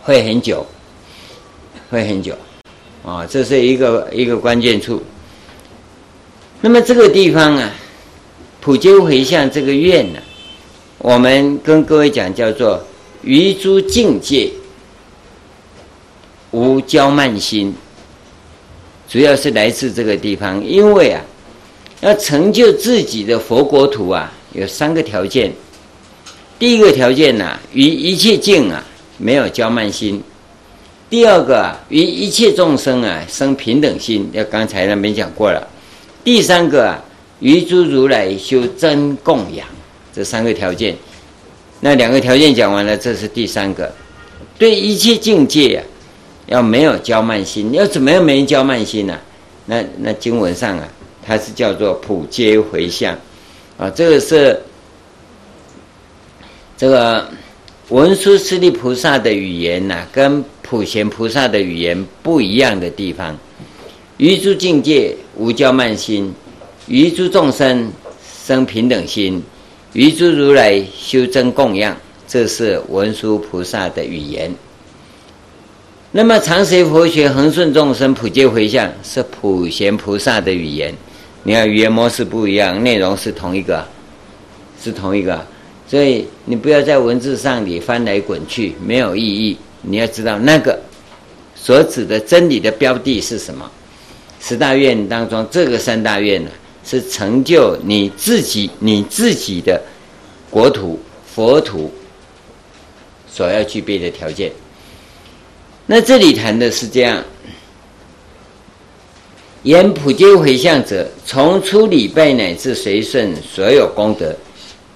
会很久，会很久，啊，这是一个一个关键处。那么这个地方啊，普皆回向这个愿呢，我们跟各位讲叫做。于诸境界无骄慢心，主要是来自这个地方。因为啊，要成就自己的佛国土啊，有三个条件。第一个条件呢、啊，于一切境啊没有骄慢心；第二个啊，于一切众生啊生平等心，要刚才那边讲过了；第三个啊，于诸如来修真供养，这三个条件。那两个条件讲完了，这是第三个，对一切境界啊，要没有骄慢心。要怎么样没骄慢心呢、啊？那那经文上啊，它是叫做普皆回向啊，这个是这个文殊师利菩萨的语言呐、跟普贤菩萨的语言不一样的地方。于诸境界无骄慢心，于诸众生生平等心。于诸如来修真供养，这是文殊菩萨的语言。那么常随佛学恒顺众生普皆回向，是普贤菩萨的语言。你看语言模式不一样，内容是同一个，是同一个。所以你不要在文字上你翻来滚去，没有意义。你要知道那个所指的真理的标的是什么。十大愿当中，这个三大愿呢？是成就你自己、你自己的国土、佛土所要具备的条件。那这里谈的是这样：言普皆回向者，从初礼拜乃至随顺所有功德，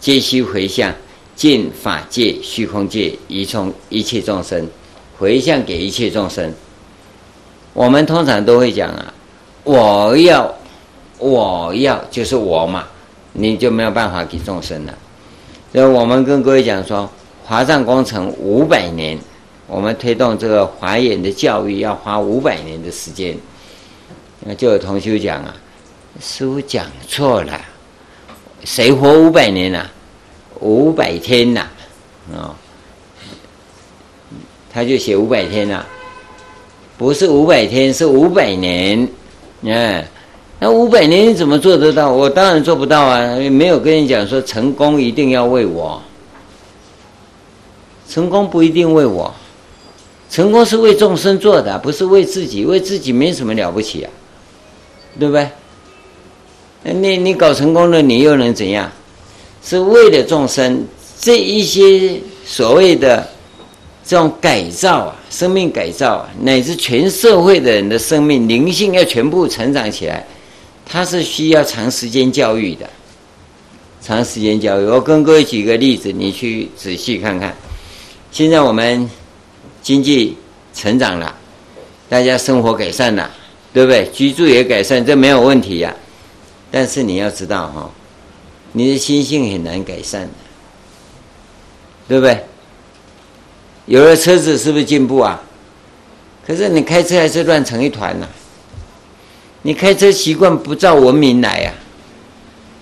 皆须回向，尽法界、虚空界，一从一切众生，回向给一切众生。我们通常都会讲啊，我要。我要就是我嘛，你就没有办法给众生了。所以我们跟各位讲说，华藏工程五百年，我们推动这个华严的教育要花五百年的时间。那就有同学讲啊，师父讲错了，谁活五百年啊？五百天呐，啊，他就写五百天呐，不是五百天，是五百年，嗯。那五百年你怎么做得到？我当然做不到啊！没有跟你讲说成功一定要为我，成功不一定为我，成功是为众生做的，不是为自己。为自己没什么了不起啊，对不对？你你搞成功了，你又能怎样？是为了众生，这一些所谓的这种改造啊，生命改造啊，乃至全社会的人的生命灵性要全部成长起来。它是需要长时间教育的。长时间教育，我跟各位举个例子，你去仔细看看。现在我们经济成长了，大家生活改善了，对不对？居住也改善，这没有问题呀。但是你要知道哈，你的心性很难改善的，对不对？有了车子是不是进步啊？可是你开车还是乱成一团呐。你开车习惯不照文明来呀。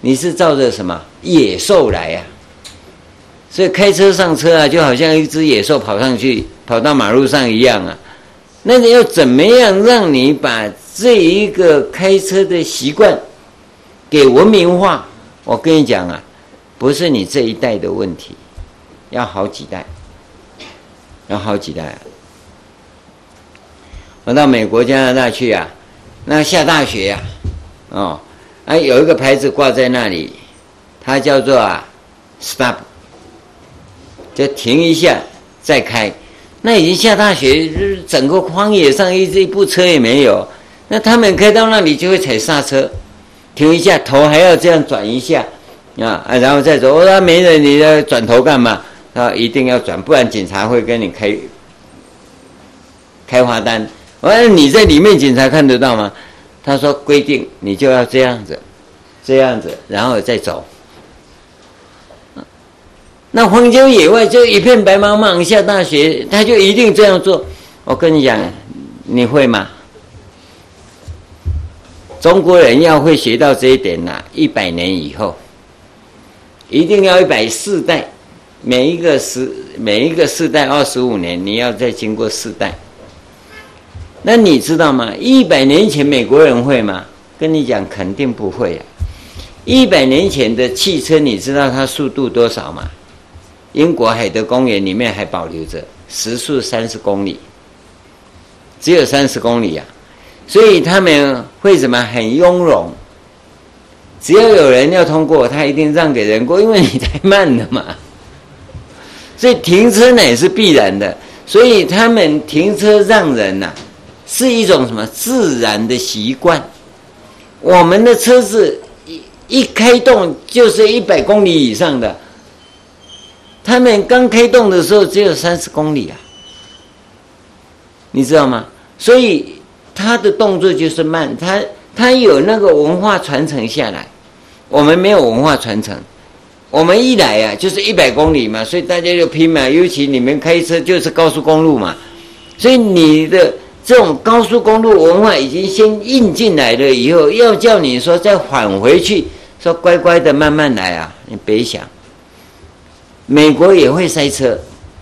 你是照着什么野兽来呀？所以开车上车啊，就好像一只野兽跑上去，跑到马路上一样啊。那你要怎么样让你把这一个开车的习惯给文明化？我跟你讲啊，不是你这一代的问题，要好几代，要好几代啊。我到美国、加拿大去啊，那下大雪呀，哦。啊，有一个牌子挂在那里，它叫做啊，stop，就停一下再开。那已经下大雪，整个荒野上一一部车也没有。那他们开到那里就会踩刹车，停一下，头还要这样转一下啊啊，然后再走。我说没人，你要转头干嘛？啊，一定要转，不然警察会跟你开开罚单。我说你在里面，警察看得到吗？他说规定你就要这样子，这样子，然后再走。那荒郊野外就一片白茫茫，下大雪，他就一定这样做。我跟你讲，你会吗？中国人要会学到这一点呐，一百年以后，一定要一百四代，每一个世每一个世代二十五年，你要再经过四代。那你知道吗？一百年前美国人会吗？跟你讲，肯定不会啊。一百年前的汽车，你知道它速度多少吗？英国海德公园里面还保留着时速三十公里，只有三十公里啊。所以他们会怎么很雍容？只要有人要通过，他一定让给人过，因为你太慢了嘛。所以停车呢也是必然的，所以他们停车让人呐、啊。是一种什么自然的习惯？我们的车子一一开动就是一百公里以上的，他们刚开动的时候只有三十公里啊，你知道吗？所以他的动作就是慢，他他有那个文化传承下来，我们没有文化传承，我们一来啊就是一百公里嘛，所以大家就拼嘛，尤其你们开车就是高速公路嘛，所以你的。这种高速公路文化已经先印进来了，以后要叫你说再返回去，说乖乖的慢慢来啊！你别想，美国也会塞车。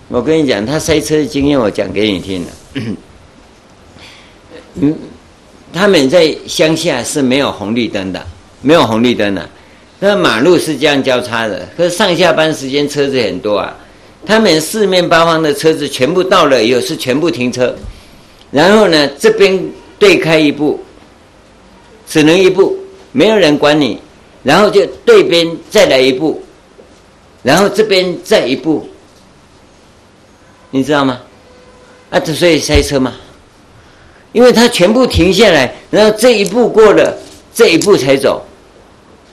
我跟你讲，他塞车的经验我讲给你听的。嗯，他们在乡下是没有红绿灯的，没有红绿灯的，那马路是这样交叉的，可是上下班时间车子很多啊。他们四面八方的车子全部到了以后是全部停车。然后呢，这边对开一步，只能一步，没有人管你。然后就对边再来一步，然后这边再一步，你知道吗？啊，这所以塞车嘛，因为他全部停下来，然后这一步过了，这一步才走，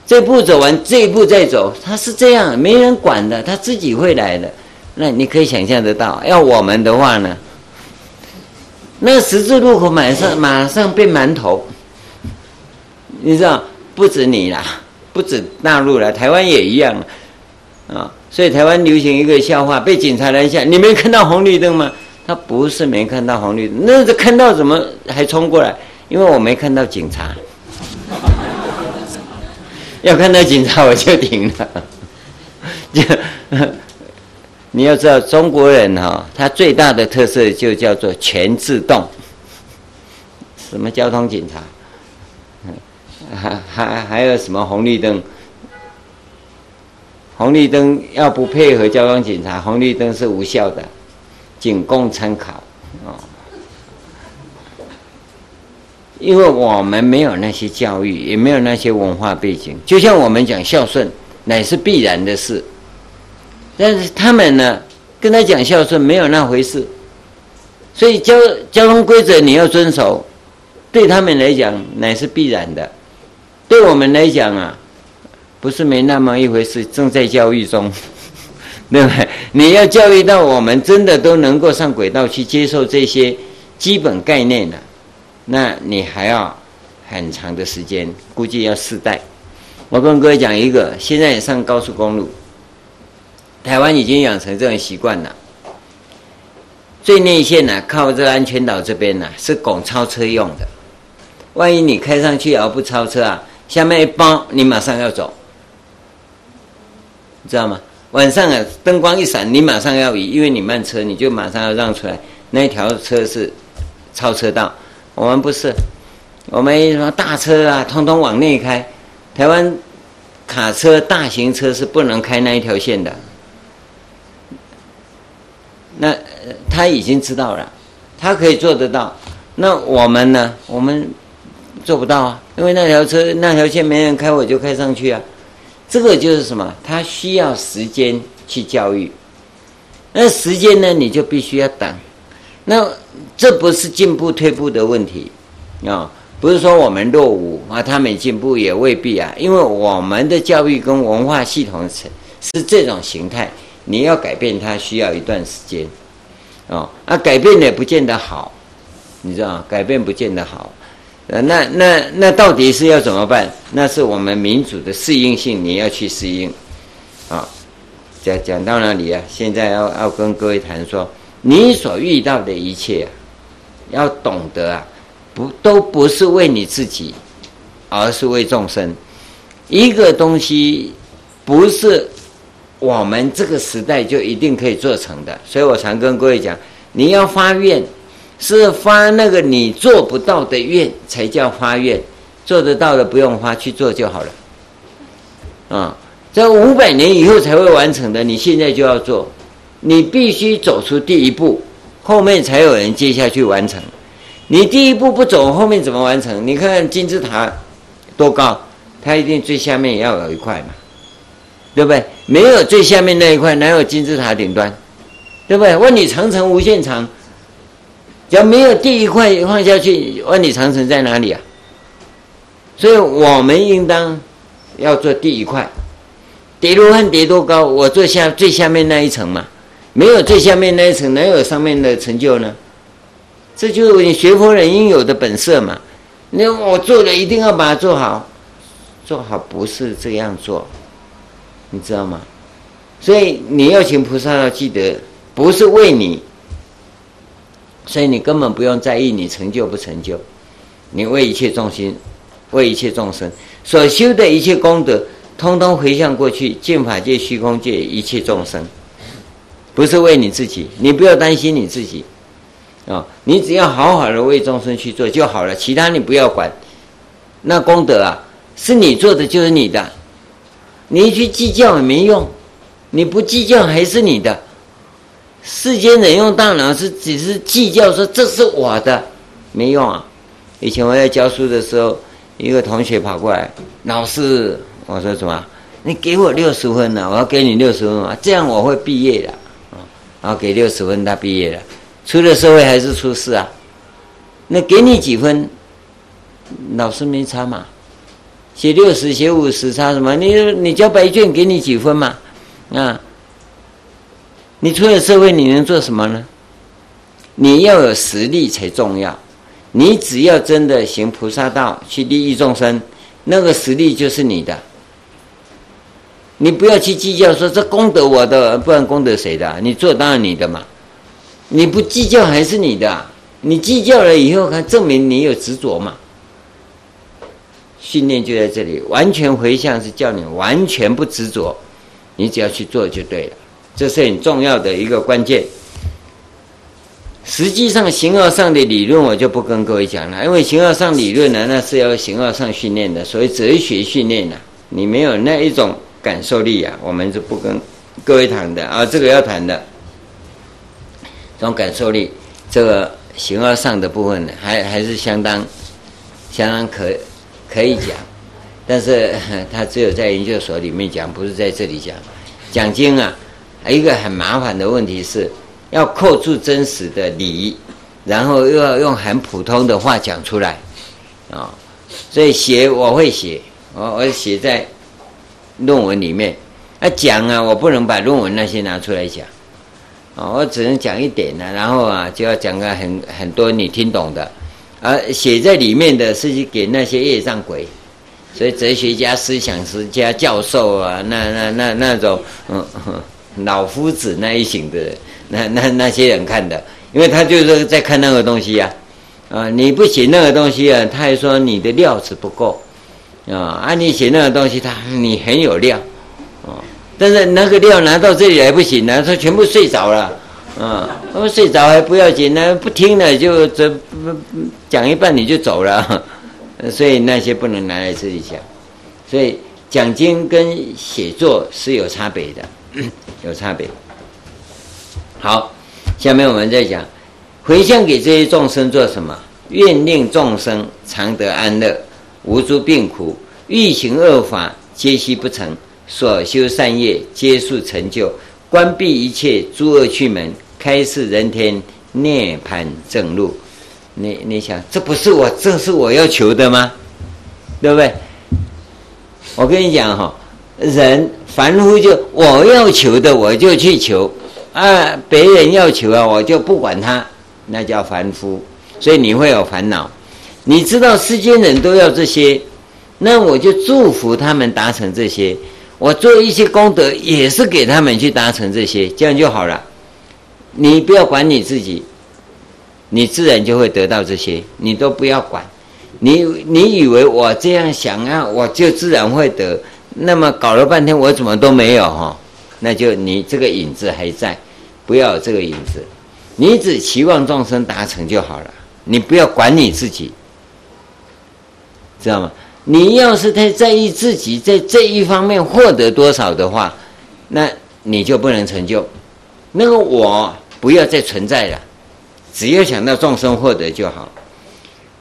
这步走完，这一步再走，他是这样，没人管的，他自己会来的。那你可以想象得到，要我们的话呢？那个十字路口马上马上变馒头，你知道？不止你啦，不止大陆啦，台湾也一样啊。所以台湾流行一个笑话：被警察拦下，你没看到红绿灯吗？他不是没看到红绿灯，那是看到怎么还冲过来？因为我没看到警察，要看到警察我就停了，就。你要知道，中国人哈，他最大的特色就叫做全自动。什么交通警察？还还还有什么红绿灯？红绿灯要不配合交通警察，红绿灯是无效的，仅供参考哦。因为我们没有那些教育，也没有那些文化背景，就像我们讲孝顺，乃是必然的事。但是他们呢，跟他讲孝顺没有那回事，所以交交通规则你要遵守，对他们来讲乃是必然的。对我们来讲啊，不是没那么一回事，正在教育中，对不对？你要教育到我们真的都能够上轨道去接受这些基本概念了，那你还要很长的时间，估计要四代。我跟各位讲一个，现在上高速公路，台湾已经养成这种习惯了。最内线呢、靠这安全岛这边呢、是拱超车用的。万一你开上去而不超车啊，下面一包，你马上要走，知道吗？晚上啊，灯光一闪，你马上要移，因为你慢车，你就马上要让出来。那条车是超车道，我们不是，我们什么大车啊，通通往内开。台湾卡车、大型车是不能开那一条线的。那他已经知道了，他可以做得到。那我们呢？我们做不到啊，因为那条车那条线没人开，我就开上去啊。这个就是什么？他需要时间去教育。那时间呢？你就必须要等。那这不是进步退步的问题啊，不是说我们落伍啊，他们进步也未必啊。因为我们的教育跟文化系统是是这种形态。你要改变它需要一段时间，哦，啊，改变也不见得好，你知道吗？改变不见得好，呃，那那那到底是要怎么办？那是我们民主的适应性，你要去适应，啊，讲讲到哪里啊？现在要要跟各位谈说，你所遇到的一切啊，要懂得啊，不都不是为你自己，而是为众生。一个东西不是。我们这个时代就一定可以做成的，所以我常跟各位讲，你要发愿，是发那个你做不到的愿才叫发愿，做得到的不用发，去做就好了。啊，这五百年以后才会完成的，你现在就要做，你必须走出第一步，后面才有人接下去完成。你第一步不走，后面怎么完成？你看看金字塔多高，它一定最下面也要有一块嘛。对不对？没有最下面那一块，哪有金字塔顶端？对不对？万里长城无限长，只要没有第一块放下去，万里长城在哪里啊？所以我们应当要做第一块。叠罗汉叠多高？我做下最下面那一层嘛。没有最下面那一层，哪有上面的成就呢？这就是你学佛人应有的本色嘛。那我做了，一定要把它做好。做好不是这样做。你知道吗？所以你要请菩萨要记得，不是为你，所以你根本不用在意你成就不成就，你为一切众生，为一切众生所修的一切功德，通通回向过去，净法界、虚空界一切众生，不是为你自己，你不要担心你自己，啊，你只要好好的为众生去做就好了，其他你不要管，那功德啊，是你做的就是你的。你去计较也没用，你不计较还是你的。世间人用大脑是只是计较说这是我的，没用啊。以前我在教书的时候，一个同学跑过来，老师，我说什么？你给我六十分呢？我要给你六十分啊，这样我会毕业的啊。然后给六十分，他毕业了，出了社会还是出事啊？那给你几分？老师没差嘛？写六十，写五十，差什么？你你交白卷，给你几分嘛？啊，你出了社会，你能做什么呢？你要有实力才重要。你只要真的行菩萨道，去利益众生，那个实力就是你的。你不要去计较说这功德我的，不然功德谁的？你做当然你的嘛。你不计较还是你的。你计较了以后，还证明你有执着嘛。训练就在这里，完全回向是叫你完全不执着，你只要去做就对了，这是很重要的一个关键。实际上，形而上的理论我就不跟各位讲了，因为形而上理论呢，那是要形而上训练的，所以哲学训练的，你没有那一种感受力啊，我们就不跟各位谈的啊。这个要谈的，这种感受力，这个形而上的部分呢，还还是相当相当可。可以讲，但是 他只有在研究所里面讲，不是在这里讲。讲经啊，一个很麻烦的问题是，要扣住真实的理，然后又要用很普通的话讲出来啊。所以写我会写，我我写在论文里面。啊讲啊，我不能把论文那些拿出来讲，啊，我只能讲一点呢，然后啊就要讲个很很多你听懂的，而写在里面的是给那些业障鬼，所以哲学家、思想家、教授啊，那那那那种嗯老夫子那一型的，那那那些人看的，因为他就是在看那个东西呀，啊，你不写那个东西啊，他还说你的料子不够，啊，啊你写那个东西，他你很有料。但是那个料拿到这里来不行了，他全部睡着了，啊，他们睡着还不要紧呢，不听了就这讲一半你就走了，所以那些不能拿来自己讲，所以讲经跟写作是有差别的，有差别。好，下面我们再讲，回向给这些众生做什么？愿令众生常得安乐，无诸病苦，欲行恶法皆悉不成。所修善业皆速成就，关闭一切诸恶趣门，开示人天涅槃正路。你你想，这不是我，这是我要求的吗？对不对？我跟你讲哈，人凡夫就我要求的，我就去求啊，别人要求啊，我就不管他，那叫凡夫。所以你会有烦恼。你知道世间人都要这些，那我就祝福他们达成这些。我做一些功德，也是给他们去达成这些，这样就好了。你不要管你自己，你自然就会得到这些。你都不要管，你你以为我这样想啊，我就自然会得。那么搞了半天，我怎么都没有哈？那就你这个影子还在，不要有这个影子。你只期望众生达成就好了，你不要管你自己，知道吗？你要是太在意自己在这一方面获得多少的话，那你就不能成就。那个我不要再存在了，只要想到众生获得就好。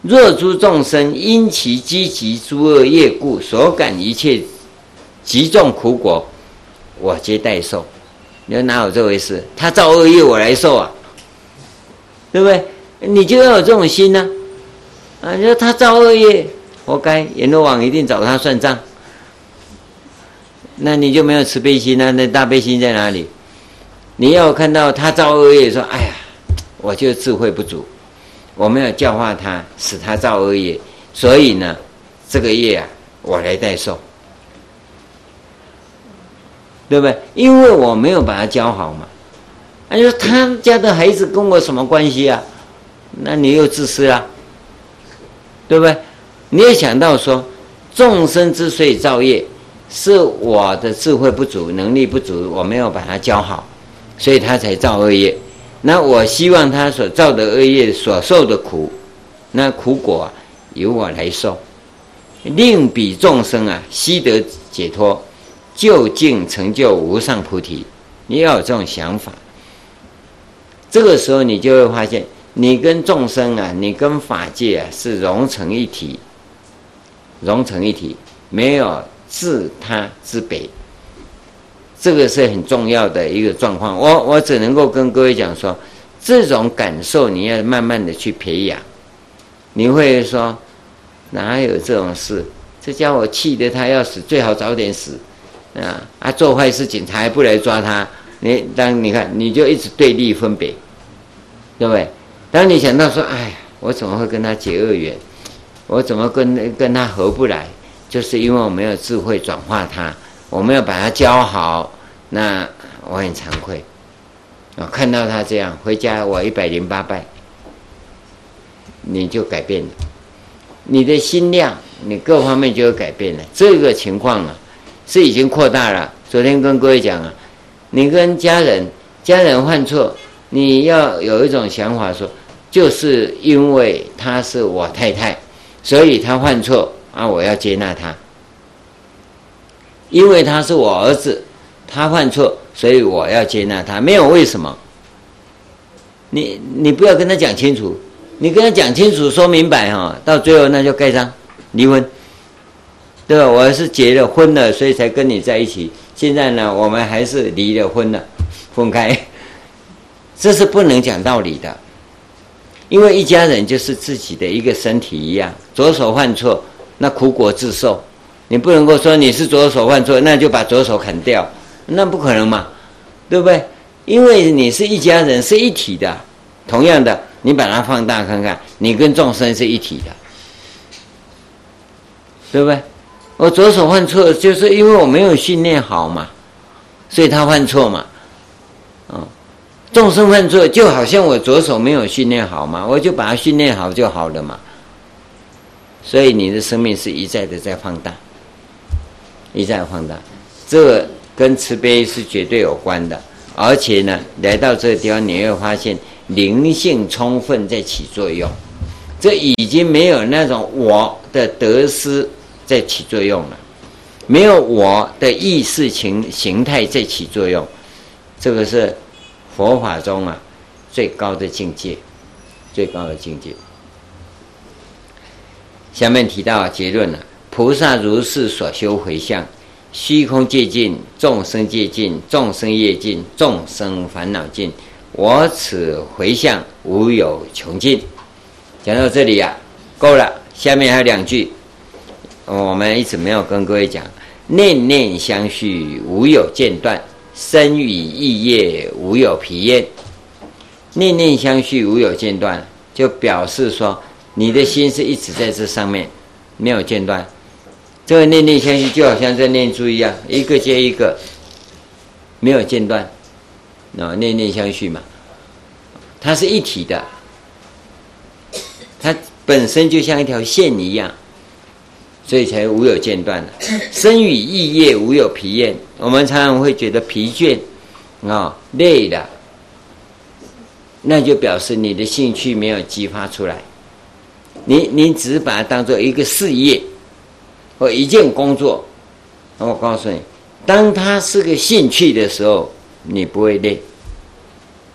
若诸众生因其积集诸恶业故所感一切极重苦果，我皆代受。你说哪有这回事？他造恶业，我来受啊，对不对？你就要有这种心呢、啊。你说他造恶业。活该，阎罗王一定找他算账。那你就没有慈悲心啊？那大悲心在哪里？你要看到他造恶业，说：“哎呀，我就智慧不足，我没有教化他，使他造恶业，所以呢，这个业啊，我来代受，对不对？因为我没有把他教好嘛。他说他家的孩子跟我什么关系啊？那你又自私啊，对不对？”你也想到说，众生之所以造业，是我的智慧不足、能力不足，我没有把他教好，所以他才造恶业。那我希望他所造的恶业所受的苦，那苦果，由我来受，令彼众生啊悉得解脱，究竟成就无上菩提。你要有这种想法，这个时候你就会发现，你跟众生啊，你跟法界啊是融成一体。融成一体，没有自他之别，这个是很重要的一个状况。我我只能够跟各位讲说，这种感受你要慢慢的去培养。你会说哪有这种事？这家伙气得他要死，最好早点死啊！啊，做坏事警察还不来抓他，你当你看你就一直对立分别，对不对？当你想到说，哎，我怎么会跟他结恶缘？我怎么跟跟他合不来？就是因为我没有智慧转化他，我没有把他教好。那我很惭愧。啊，看到他这样回家，我一百零八拜，你就改变了，你的心量，你各方面就有改变了。这个情况啊，是已经扩大了。昨天跟各位讲啊，你跟家人，家人犯错，你要有一种想法说，就是因为他是我太太。所以他犯错啊，我要接纳他，因为他是我儿子，他犯错，所以我要接纳他，没有为什么。你你不要跟他讲清楚，你跟他讲清楚，说明白哈，到最后那就盖章离婚，对吧？我是结了婚了，所以才跟你在一起。现在呢，我们还是离了婚了，分开，这是不能讲道理的。因为一家人就是自己的一个身体一样，左手犯错，那苦果自受。你不能够说你是左手犯错，那就把左手砍掉，那不可能嘛，对不对？因为你是一家人，是一体的。同样的，你把它放大看看，你跟众生是一体的，对不对？我左手犯错，就是因为我没有训练好嘛，所以他犯错嘛。嗯，众生犯错，就好像我左手没有训练好嘛，我就把它训练好就好了嘛。所以你的生命是一再的在放大，一再放大，这跟慈悲是绝对有关的。而且呢，来到这个地方，你会发现灵性充分在起作用，这已经没有那种我的得失在起作用了，没有我的意识形形态在起作用，这个是佛法中啊最高的境界，最高的境界。下面提到结论了，菩萨如是所修回向。虚空界尽，众生界尽，众生业尽，众生烦恼尽。我此回向无有穷尽。讲到这里呀、啊，够了。下面还有两句，我们一直没有跟各位讲：念念相续，无有间断；身语意业，无有疲厌。念念相续，无有间断，就表示说你的心是一直在这上面，没有间断。这个念念相续就好像在念珠一样，一个接一个，没有间断，啊，念念相续嘛，它是一体的，它本身就像一条线一样，所以才无有间断的。身语意业无有疲厌，我们常常会觉得疲倦，啊，累了，那就表示你的兴趣没有激发出来，你你只是把它当做一个事业。或一件工作，那我告诉你，当它是个兴趣的时候，你不会累。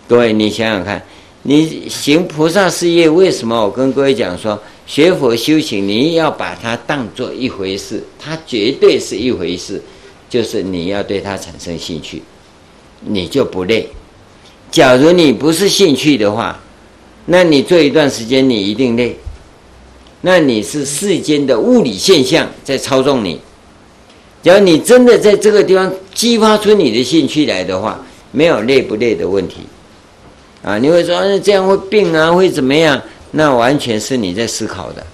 各位，你想想看，你行菩萨事业，为什么我跟各位讲说，学佛修行，你要把它当做一回事，它绝对是一回事，就是你要对它产生兴趣，你就不累。假如你不是兴趣的话，那你做一段时间，你一定累。那你是世间的物理现象在操纵你。只要你真的在这个地方激发出你的兴趣来的话，没有累不累的问题。啊，你会说这样会病啊，会怎么样？那完全是你在思考的。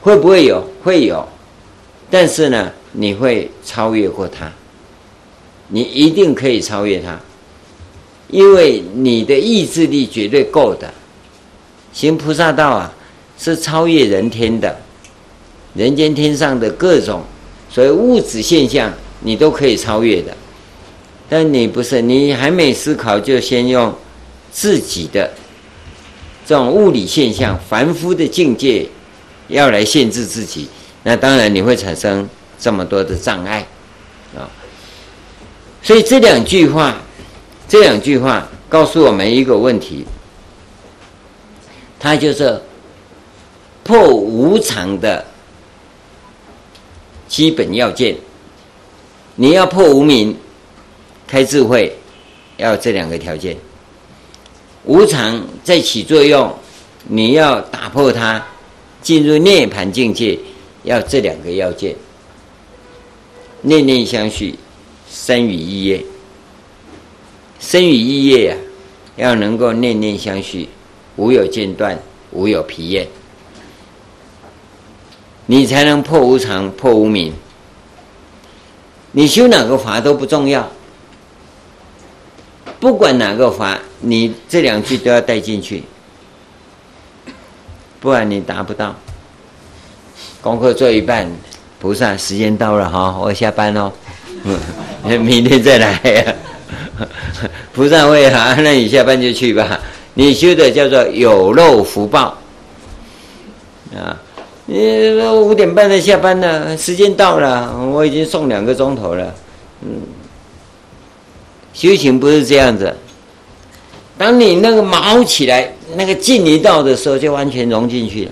会不会有？会有。但是呢，你会超越过它。你一定可以超越它，因为你的意志力绝对够的。行菩萨道啊。是超越人天的，人间天上的各种所谓物质现象，你都可以超越的。但你不是，你还没思考，就先用自己的这种物理现象、凡夫的境界要来限制自己，那当然你会产生这么多的障碍啊。所以这两句话，这两句话告诉我们一个问题，它就是。破无常的基本要件，你要破无明、开智慧，要这两个条件。无常在起作用，你要打破它，进入涅槃境界，要这两个要件。念念相续，身与意业，身与意业呀，要能够念念相续，无有间断，无有疲厌。你才能破无常、破无明。你修哪个法都不重要，不管哪个法，你这两句都要带进去，不然你达不到。功课做一半，菩萨时间到了哈，我下班喽，明天再来呀。菩萨会哈，那你下班就去吧。你修的叫做有漏福报啊。你说五点半的下班了，时间到了，我已经送两个钟头了。嗯，修行不是这样子。当你那个毛起来，那个劲一到的时候，就完全融进去了。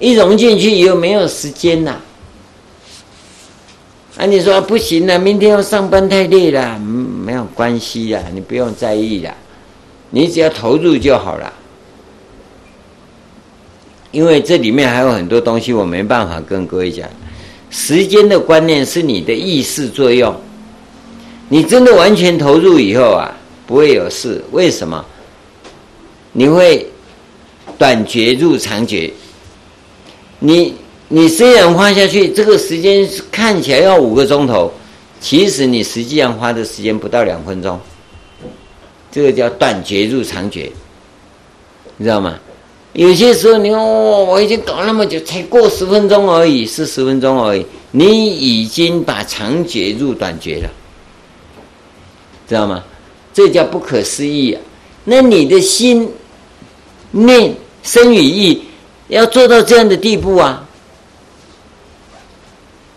一融进去以后，没有时间呐。啊，你说不行了，明天要上班太累了，没有关系呀，你不用在意了，你只要投入就好了。因为这里面还有很多东西我没办法跟各位讲。时间的观念是你的意识作用，你真的完全投入以后啊，不会有事。为什么？你会短觉入长觉。你你虽然花下去，这个时间看起来要五个钟头，其实你实际上花的时间不到两分钟。这个叫短觉入长觉，你知道吗？有些时候，你看，哦，我已经搞那么久，才过十分钟而已，是十分钟而已。你已经把长觉入短觉了，知道吗？这叫不可思议啊！那你的心、念、身与意要做到这样的地步啊？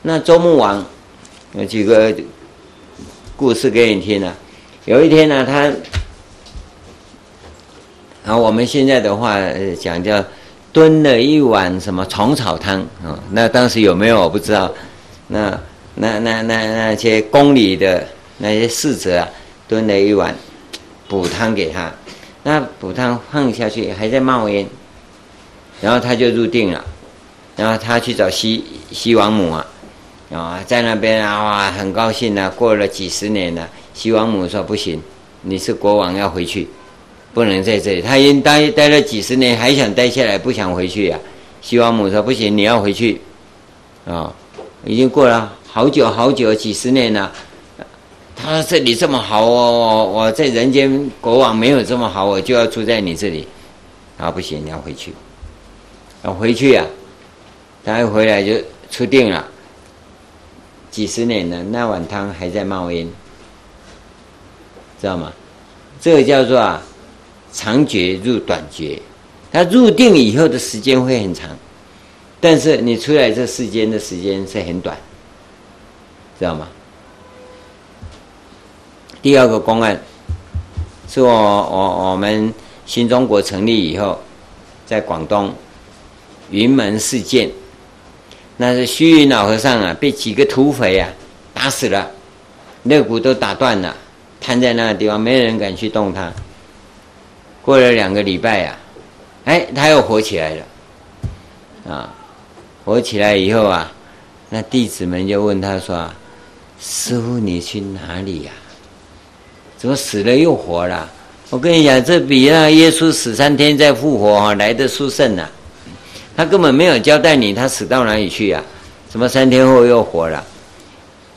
那周穆王有几个故事给你听啊。有一天呢，他。然后我们现在的话讲叫炖了一碗什么虫草汤啊？那当时有没有我不知道。那那那那那些宫里的那些侍者啊，炖了一碗补汤给他。那补汤放下去还在冒烟，然后他就入定了。然后他去找西西王母啊，啊，在那边啊哇很高兴啊，过了几十年了。西王母说不行，你是国王要回去。不能在这里，他已经待待了几十年，还想待下来，不想回去呀、啊。西王母说：“不行，你要回去。”啊，已经过了好久好久，几十年了。他说：“这里这么好哦，我在人间国王没有这么好，我就要住在你这里。”啊，不行，你要回去。要回去呀、他一回来就出定了。几十年了，那碗汤还在冒烟，知道吗？这个叫做啊。长觉入短觉，他入定以后的时间会很长，但是你出来这世间的时间是很短，知道吗？第二个公案，是我我我们新中国成立以后，在广东云门事件，那是虚云老和尚啊，被几个土匪啊打死了，肋骨都打断了，瘫在那个地方，没人敢去动他。过了两个礼拜呀、哎，他又活起来了，啊，活起来以后啊，那弟子们就问他说：“师傅，你去哪里呀、怎么死了又活了？我跟你讲，这比那耶稣死三天再复活啊来的殊胜呐！他根本没有交代你他死到哪里去呀、啊？什么三天后又活了？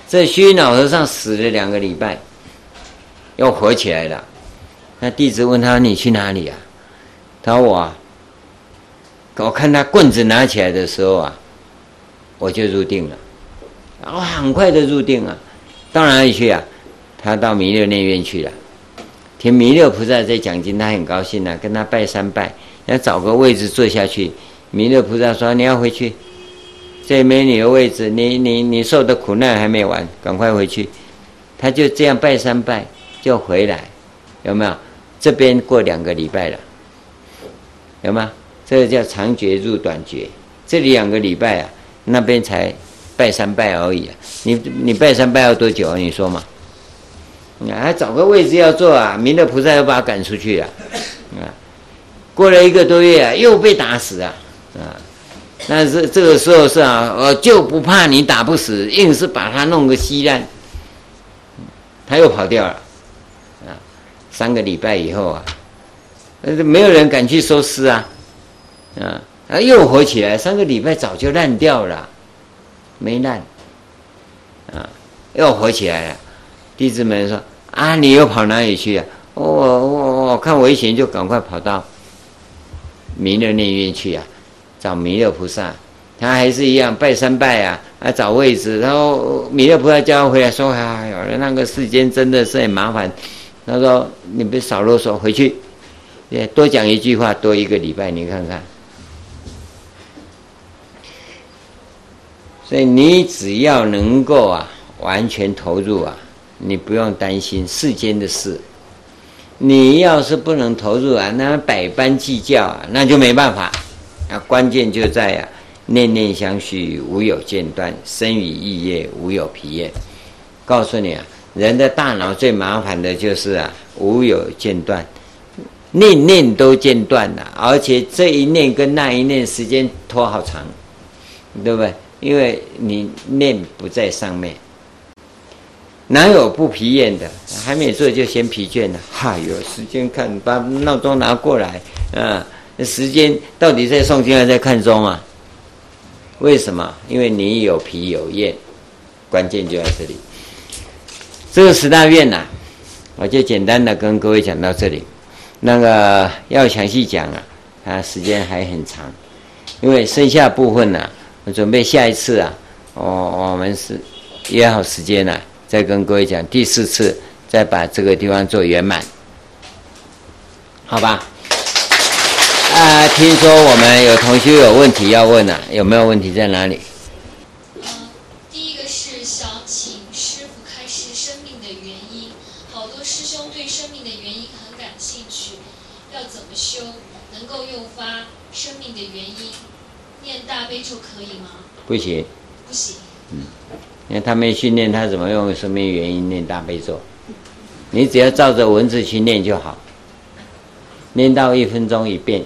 这虚云老和尚死了两个礼拜，又活起来了。”那弟子问他：“你去哪里啊？”他说：“我啊，我看他棍子拿起来的时候啊，我就入定了，然后很快的入定啊。到哪里去啊？他到弥勒内院去了，听弥勒菩萨在讲经，他很高兴啊，跟他拜三拜，要找个位置坐下去。弥勒菩萨说：‘你要回去，这没你的位置，你你你受的苦难还没完，赶快回去。’他就这样拜三拜就回来，有没有？”这边过两个礼拜了，有吗？这个叫长觉入短觉。这里两个礼拜啊，那边才拜三拜而已啊。你你拜三拜要多久啊？你说嘛？你还找个位置要坐啊？弥勒菩萨要把他赶出去啊！啊，过了一个多月啊，又被打死啊！啊，但是这个时候是啊，我就不怕你打不死，硬是把他弄个稀烂，他又跑掉了。三个礼拜以后啊，呃，没有人敢去收尸啊，啊，啊，又活起来。三个礼拜早就烂掉了，没烂，啊，又活起来了。弟子们说：“啊，你又跑哪里去啊？”我我我看危险就赶快跑到弥勒内院去啊，找弥勒菩萨。他还是一样拜三拜啊，啊，找位置。然后弥勒菩萨叫他回来说：“哎呦，那个世间真的是很麻烦。”他说：“你别少啰嗦，回去，也多讲一句话，多一个礼拜，你看看。所以你只要能够啊，完全投入啊，你不用担心世间的事。你要是不能投入啊，那百般计较啊，那就没办法。啊，关键就在啊，念念相续，无有间断；身语意业，无有疲厌。告诉你啊。”人的大脑最麻烦的就是啊，无有间断，念念都间断了，而且这一念跟那一念时间拖好长，对不对？因为你念不在上面，哪有不疲厌的？还没做就先疲倦了。哈，有时间看，把闹钟拿过来，啊，时间到底在诵经还是在看钟啊？为什么？因为你有疲有厌，关键就在这里。这个十大愿呐、我就简单的跟各位讲到这里。那个要详细讲啊，它时间还很长，因为剩下部分呢、啊。我准备下一次啊，我我们是约好时间了，再跟各位讲第四次，再把这个地方做圆满，好吧？啊，听说我们有同学有问题要问呢、有没有问题在哪里？嗯，第一个是想请师父开示生命的原因，好多师兄对生命的原因很感兴趣，要怎么修能够诱发生命的原因？念大悲咒可以吗？不行。不行。嗯，因为他没训练，他怎么用生命原因念大悲咒？你只要照着文字去念就好，念到一分钟一遍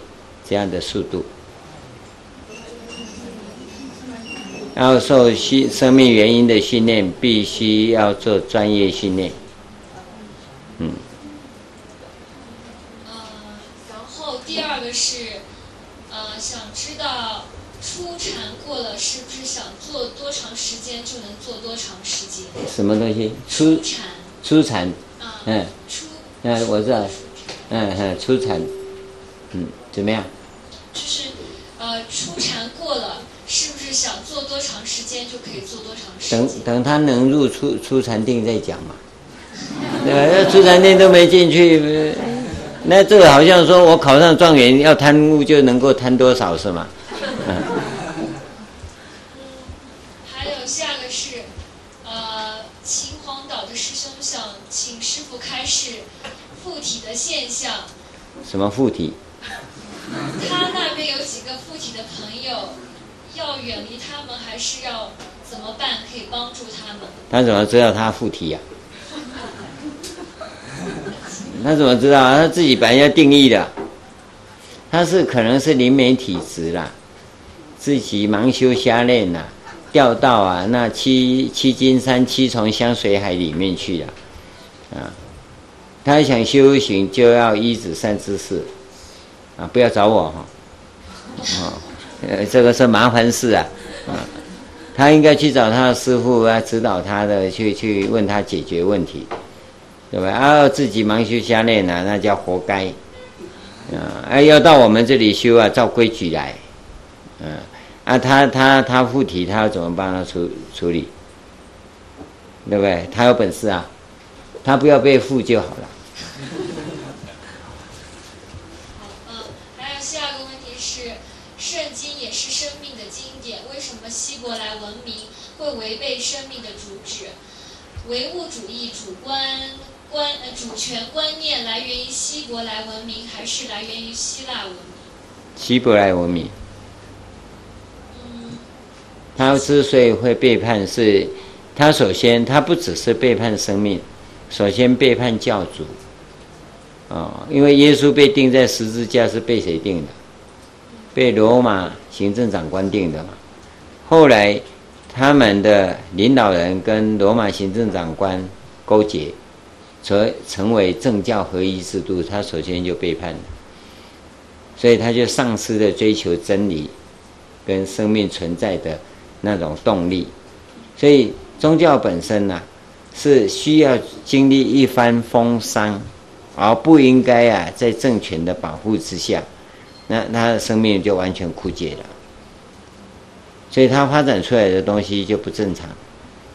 这样的速度。要受训生命原因的训练，必须要做专业训练。嗯。呃，然后第二个是，呃，想知道。初禅过了，是做多长时间就能做多长时间？什么东西？初禅。初禅。啊。嗯。初。嗯，我知道。嗯嗯，初产。嗯，怎么样？就是，呃，初产过了，是不是想做多长时间就可以做多长时间？等等，他能入初初禅定再讲嘛？对吧？那初禅定都没进去，那这个好像说我考上状元要贪污就能够贪多少是吗？嗯。什么附体？他那边有几个附体的朋友，要远离他们，还是要怎么办？可以帮助他们？他怎么知道他附体呀、啊？他怎么知道？他自己把人家定义的，他是可能是灵媒体质啦，自己盲修瞎练呐，掉到啊那七七金山七重香水海里面去了，啊。他想修行，就要依止善知识，啊，不要找我哈，啊，呃，这个是麻烦事啊，啊，他应该去找他的师父啊，指导他的，去去问他解决问题，对吧？啊，自己盲修瞎练啊，那叫活该，啊，哎，要到我们这里修啊，照规矩来，嗯，啊，他他他附体，他要怎么帮他处处理？对不对？他有本事啊，他不要被附就好了。好，嗯，还有下一个问题是，圣经也是生命的经典，为什么希伯来文明会违背生命的主旨？唯物主义主观观呃主权观念来源于希伯来文明，还是来源于希腊文明？希伯来文明。嗯，他之所以会背叛是，是他首先他不只是背叛生命，首先背叛教主。啊，因为耶稣被钉在十字架是被谁钉的？被罗马行政长官钉的嘛。后来他们的领导人跟罗马行政长官勾结，成成为政教合一制度，他首先就背叛了，所以他就丧失了追求真理跟生命存在的那种动力。所以宗教本身呢、是需要经历一番风霜。而不应该啊，在政权的保护之下，那他的生命就完全枯竭了。所以他发展出来的东西就不正常，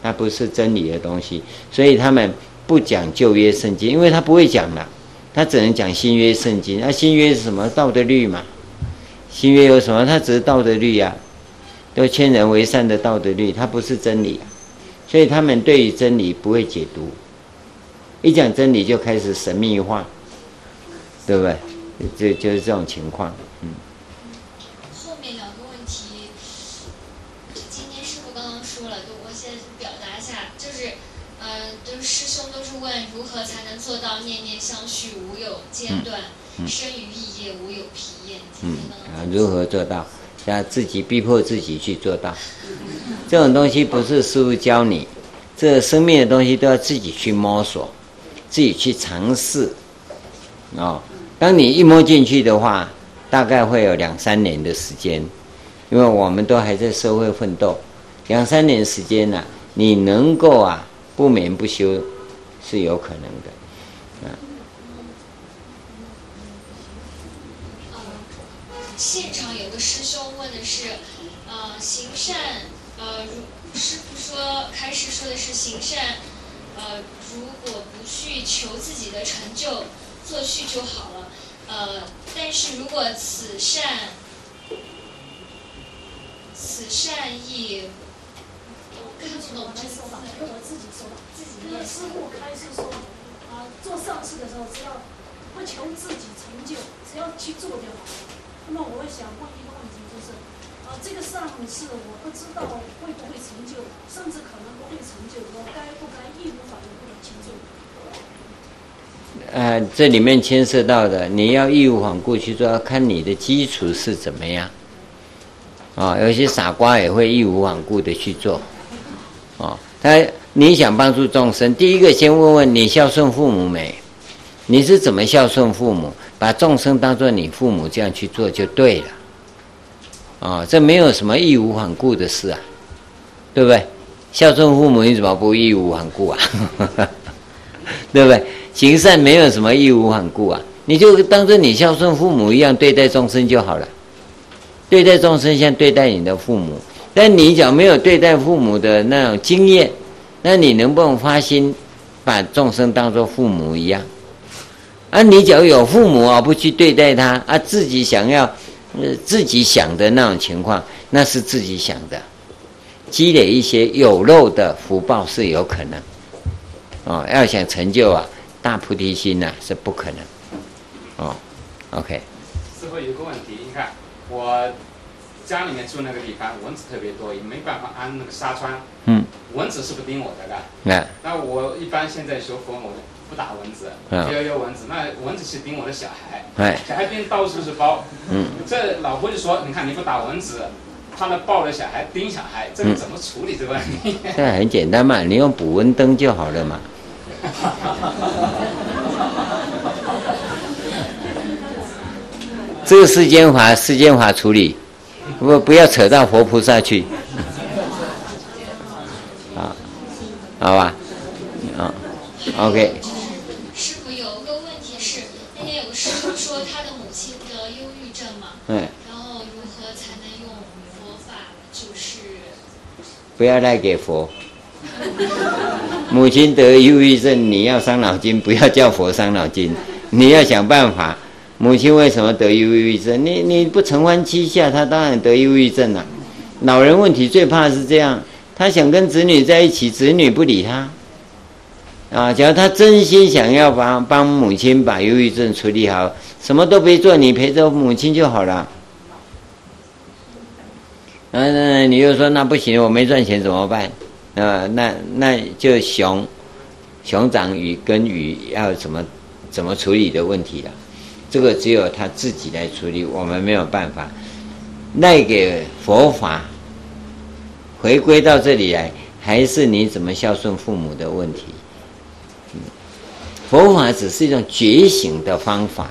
那不是真理的东西。所以他们不讲旧约圣经，因为他不会讲了，他只能讲新约圣经。那、新约是什么？道德律嘛。新约有什么？它只是道德律呀、啊，都劝人为善的道德律，它不是真理、啊。所以他们对于真理不会解读。一讲真理就开始神秘化，对不对？就就是这种情况，嗯。后面两个问题，今天师傅刚刚说了，就我先表达一下，就是，嗯、呃，就是师兄都是问如何才能做到念念相续，无有间断，嗯嗯、生于异业，无有疲厌。嗯啊，如何做到？要自己逼迫自己去做到。这种东西不是师傅教你，这生命的东西都要自己去摸索，自己去尝试。哦，当你一摸进去的话，大概会有两三年的时间，因为我们都还在社会奋斗，两三年时间呢、你能够啊不眠不休是有可能的，啊。现场有个师兄问的是，呃，行善，呃，如师傅说开始说的是行善，呃，如果去求自己的成就，做去就好了。呃，但是如果此善，此善意，我看不懂这说法，我自己说吧，自己跟师父开始说，啊，做善事的时候，只要不求自己成就，只要去做就好了。那么我想问一个问题，就是，啊，这个善事我不知道会不会成就，甚至可能不会成就，我该不该义无反顾的去做？呃，这里面牵涉到的，你要义无反顾去做，要看你的基础是怎么样。啊、有些傻瓜也会义无反顾的去做。啊、哦，他你想帮助众生，第一个先问问你孝顺父母没？你是怎么孝顺父母？把众生当做你父母这样去做就对了。啊、哦，这没有什么义无反顾的事啊，对不对？孝顺父母你怎么不义无反顾啊？对不对？行善没有什么义无反顾啊，你就当做你孝顺父母一样对待众生就好了。对待众生像对待你的父母，但你讲没有对待父母的那种经验，那你能不能发心把众生当作父母一样？啊，你只要有父母啊，不去对待他啊，自己想要呃自己想的那种情况，那是自己想的，积累一些有漏的福报是有可能。哦，要想成就啊。大菩提心呢、啊、是不可能，哦，OK。师傅有个问题，你看我家里面住那个地方蚊子特别多，也没办法安那个纱窗。嗯。蚊子是不叮我的的。那、嗯。那我一般现在学佛，我不打蚊子，不要要蚊子。那蚊子是叮我的小孩。小孩叮到处是包。嗯。这老婆就说：“你看你不打蚊子，他们抱着小孩叮小孩，这个怎么处理这个问题？”嗯、这很简单嘛，你用捕蚊灯就好了嘛。这个世间法，世间法处理，不不要扯到活菩萨去，啊，好吧，啊，OK。师傅有个问题是，那天有个师傅说他的母亲得忧郁症嘛，嗯，然后如何才能用佛法，就是不要赖给佛。母亲得忧郁症，你要伤脑筋，不要叫佛伤脑筋。你要想办法。母亲为什么得忧郁症？你你不承欢膝下，他当然得忧郁症了。老人问题最怕是这样，他想跟子女在一起，子女不理他。啊，假如他真心想要帮帮母亲把忧郁症处理好，什么都别做，你陪着母亲就好了。嗯、啊，你又说那不行，我没赚钱怎么办？呃，那那就熊，熊掌与跟鱼要怎么怎么处理的问题了。这个只有他自己来处理，我们没有办法。赖给佛法，回归到这里来，还是你怎么孝顺父母的问题。佛法只是一种觉醒的方法，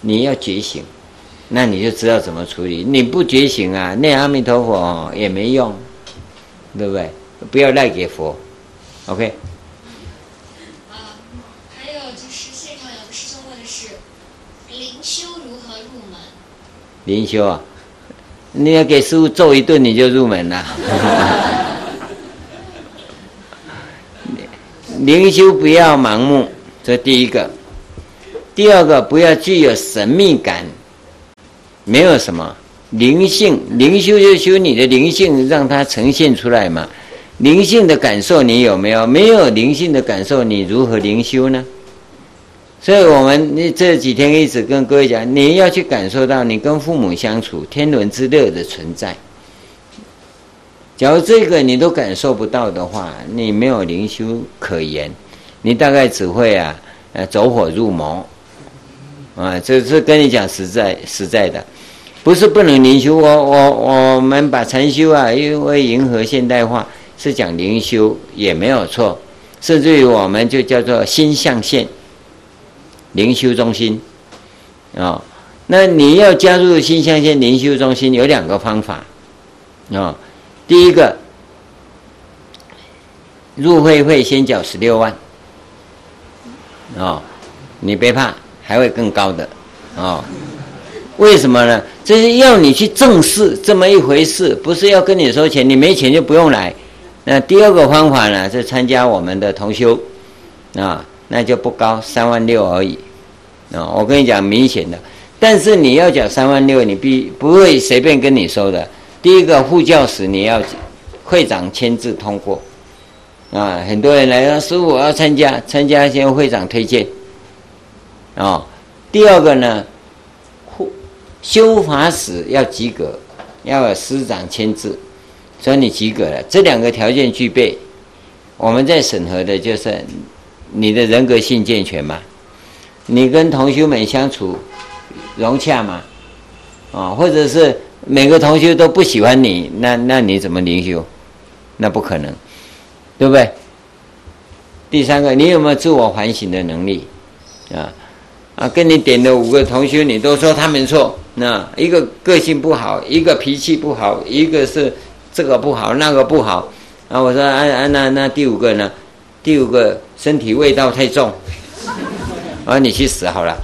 你要觉醒，那你就知道怎么处理。你不觉醒啊，念阿弥陀佛也没用，对不对？不要赖给佛，OK。啊，还有就是现场有个师兄问的是，灵修如何入门？灵修啊，你要给师傅揍一顿，你就入门了。灵修不要盲目，这第一个。第二个，不要具有神秘感，没有什么灵性。灵修就修你的灵性，让它呈现出来嘛。灵性的感受你有没有？没有灵性的感受，你如何灵修呢？所以我们这几天一直跟各位讲，你要去感受到你跟父母相处天伦之乐的存在。假如这个你都感受不到的话，你没有灵修可言，你大概只会啊呃，走火入魔，啊，这是跟你讲实在实在的，不是不能灵修。我我我们把禅修啊，因为迎合现代化，是讲灵修也没有错，甚至于我们就叫做心象限灵修中心，啊，那你要加入心象限灵修中心有两个方法，啊，第一个入会费先缴十六万。哦，你别怕，还会更高的，哦，为什么呢？这是要你去正视这么一回事，不是要跟你收钱，你没钱就不用来。那第二个方法呢，是参加我们的同修，啊，那就不高，三万六而已，啊，我跟你讲明显的，但是你要讲三万六，你必不会随便跟你收的。第一个副教时你要会长签字通过。啊，很多人来说，师傅我要参加，参加先会长推荐。哦，第二个呢，修法时要及格，要有师长签字，所以你及格了。这两个条件具备，我们在审核的就是你的人格性健全嘛，你跟同修们相处融洽嘛，啊，或者是每个同修都不喜欢你，那那你怎么灵修？那不可能。对不对？第三个，你有没有自我反省的能力？啊啊，跟你点的五个同学，你都说他们错。那一个个性不好，一个脾气不好，一个是这个不好，那个不好。啊，我说啊啊，那那第五个呢？第五个身体味道太重。啊，你去死好了！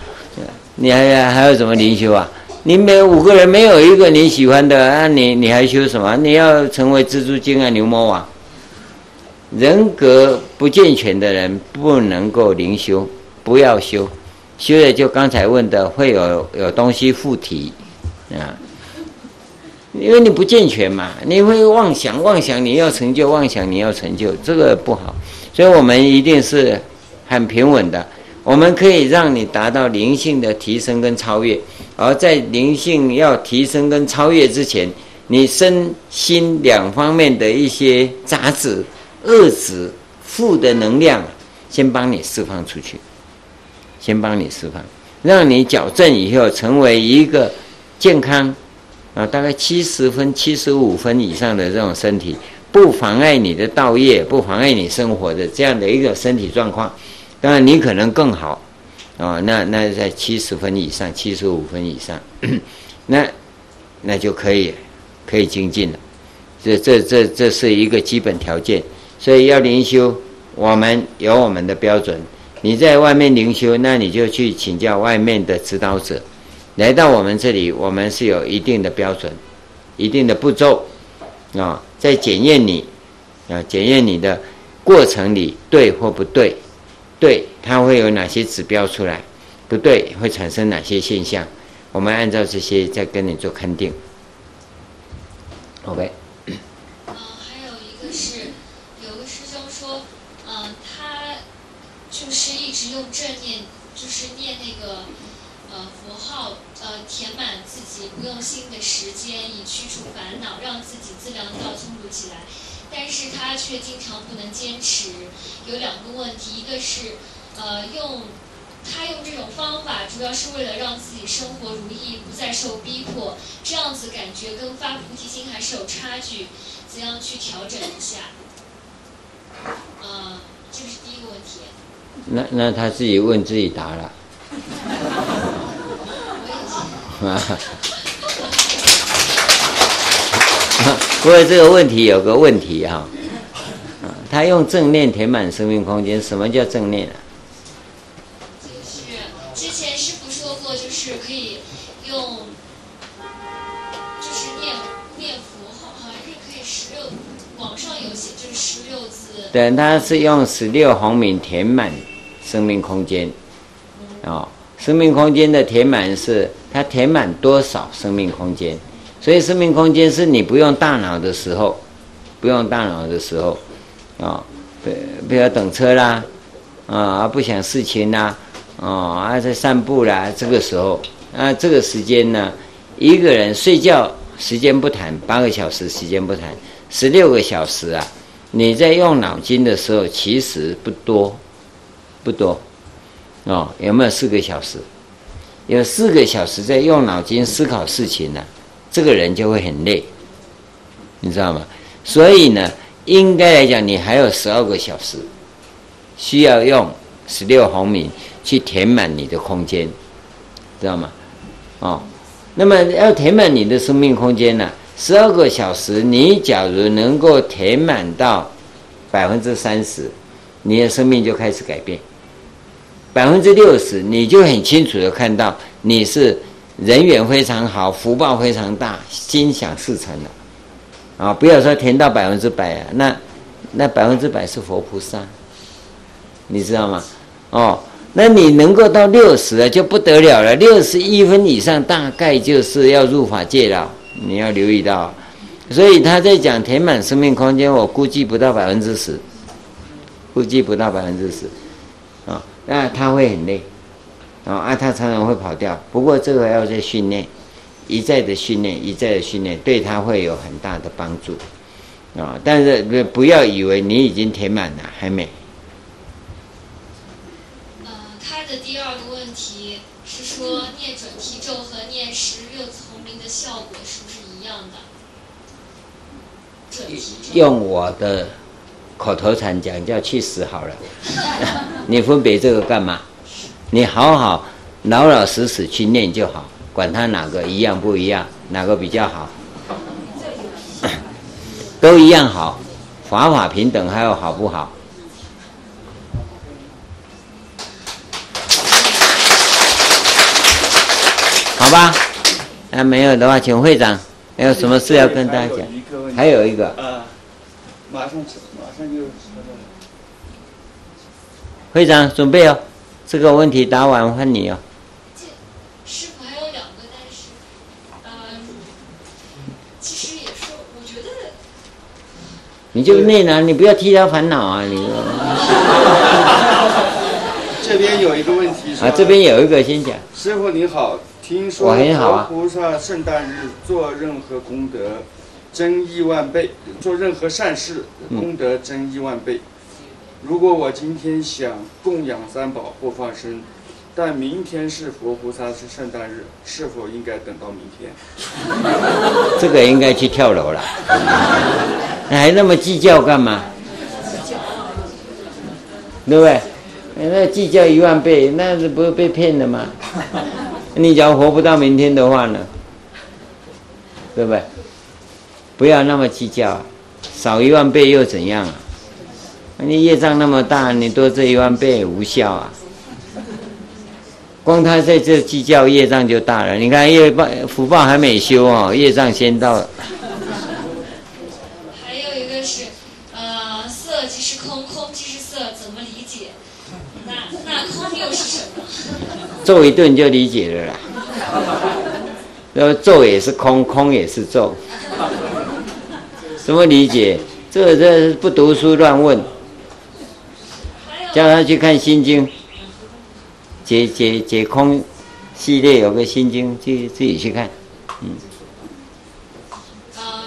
你还还要怎么灵修啊？你每五个人没有一个你喜欢的，啊，你你还修什么？你要成为蜘蛛精啊，牛魔王？人格不健全的人不能够灵修，不要修，修了就刚才问的会有有东西附体啊，因为你不健全嘛，你会妄想妄想你要成就，妄想你要成就，这个不好，所以我们一定是很平稳的，我们可以让你达到灵性的提升跟超越，而在灵性要提升跟超越之前，你身心两方面的一些杂质。遏制负的能量，先帮你释放出去，先帮你释放，让你矫正以后成为一个健康啊，大概七十分、七十五分以上的这种身体，不妨碍你的道业，不妨碍你生活的这样的一个身体状况。当然，你可能更好啊，那那在七十分以上、七十五分以上，那那就可以可以精进了。这这这这是一个基本条件。所以要灵修，我们有我们的标准。你在外面灵修，那你就去请教外面的指导者。来到我们这里，我们是有一定的标准、一定的步骤啊，在检验你啊，检验你的过程里对或不对，对它会有哪些指标出来，不对会产生哪些现象，我们按照这些再跟你做勘定。OK。用正念，就是念那个呃佛号，呃填满自己不用心的时间，以驱除烦恼，让自己自量到充足起来。但是他却经常不能坚持，有两个问题，一个是呃用他用这种方法，主要是为了让自己生活如意，不再受逼迫。这样子感觉跟发菩提心还是有差距，怎样去调整一下？呃，这是第一个问题。那那他自己问自己答了，啊，不过这个问题有个问题哈，啊，他用正念填满生命空间，什么叫正念啊？就是之前师傅说过，就是可以用，就是念念佛号，好像是可以十六，网上有写就是十六字。对，他是用十六红米填满。生命空间，哦，生命空间的填满是它填满多少生命空间，所以生命空间是你不用大脑的时候，不用大脑的时候，啊，不不要等车啦，啊，不想事情啦，啊，在散步啦，这个时候，啊，这个时间呢，一个人睡觉时间不谈，八个小时时间不谈，十六个小时啊，你在用脑筋的时候其实不多。不多，哦，有没有四个小时？有四个小时在用脑筋思考事情呢，这个人就会很累，你知道吗？所以呢，应该来讲，你还有十二个小时，需要用十六红米去填满你的空间，知道吗？哦，那么要填满你的生命空间呢，十二个小时，你假如能够填满到百分之三十，你的生命就开始改变。百分之六十，你就很清楚的看到你是人缘非常好，福报非常大，心想事成了。啊，不要说填到百分之百啊，那那百分之百是佛菩萨，你知道吗？哦，那你能够到六十了就不得了了，六十一分以上大概就是要入法界了，你要留意到。所以他在讲填满生命空间，我估计不到百分之十，估计不到百分之十。啊那他会很累，啊，它常常会跑掉。不过这个要在训练，一再的训练，一再的训练，对它会有很大的帮助，啊！但是不不要以为你已经填满了，还没。呃，他的第二个问题是说，念准提咒和念十六字洪名的效果是不是一样的？用我的。口头禅讲叫去死好了，你分别这个干嘛？你好好老老实实去念就好，管他哪个一样不一样，哪个比较好，都一样好，法法平等，还有好不好？好吧，那没有的话，请会长，还有什么事要跟大家讲？还有一个。马上马上就会长准备哦，这个问题答完换你哦。师傅还有两个，但是，呃，其实也是，我觉得。你就那哪，你不要替他烦恼啊！你。这边有一个问题。啊，这边有一个先讲。师傅你好，听说佛菩萨圣诞日做任何功德。增亿万倍，做任何善事，功德增亿万倍。如果我今天想供养三宝或放生，但明天是佛菩萨是圣诞日，是否应该等到明天？这个应该去跳楼了，还那么计较干嘛？对不对？那计较一万倍，那是不是被骗了吗？你只要活不到明天的话呢？对不对？不要那么计较，少一万倍又怎样啊？你业障那么大，你多这一万倍也无效啊！光他在这计较，业障就大了。你看业报福报还没修哦，业障先到了。还有一个是，呃，色即是空，空即是色，怎么理解？那那空又是什么？咒一顿就理解了啦。然后咒也是空，空也是咒。怎么理解？这这不读书乱问，叫他去看《心经》，解解解空系列有个《心经》，自自己去看。嗯。呃，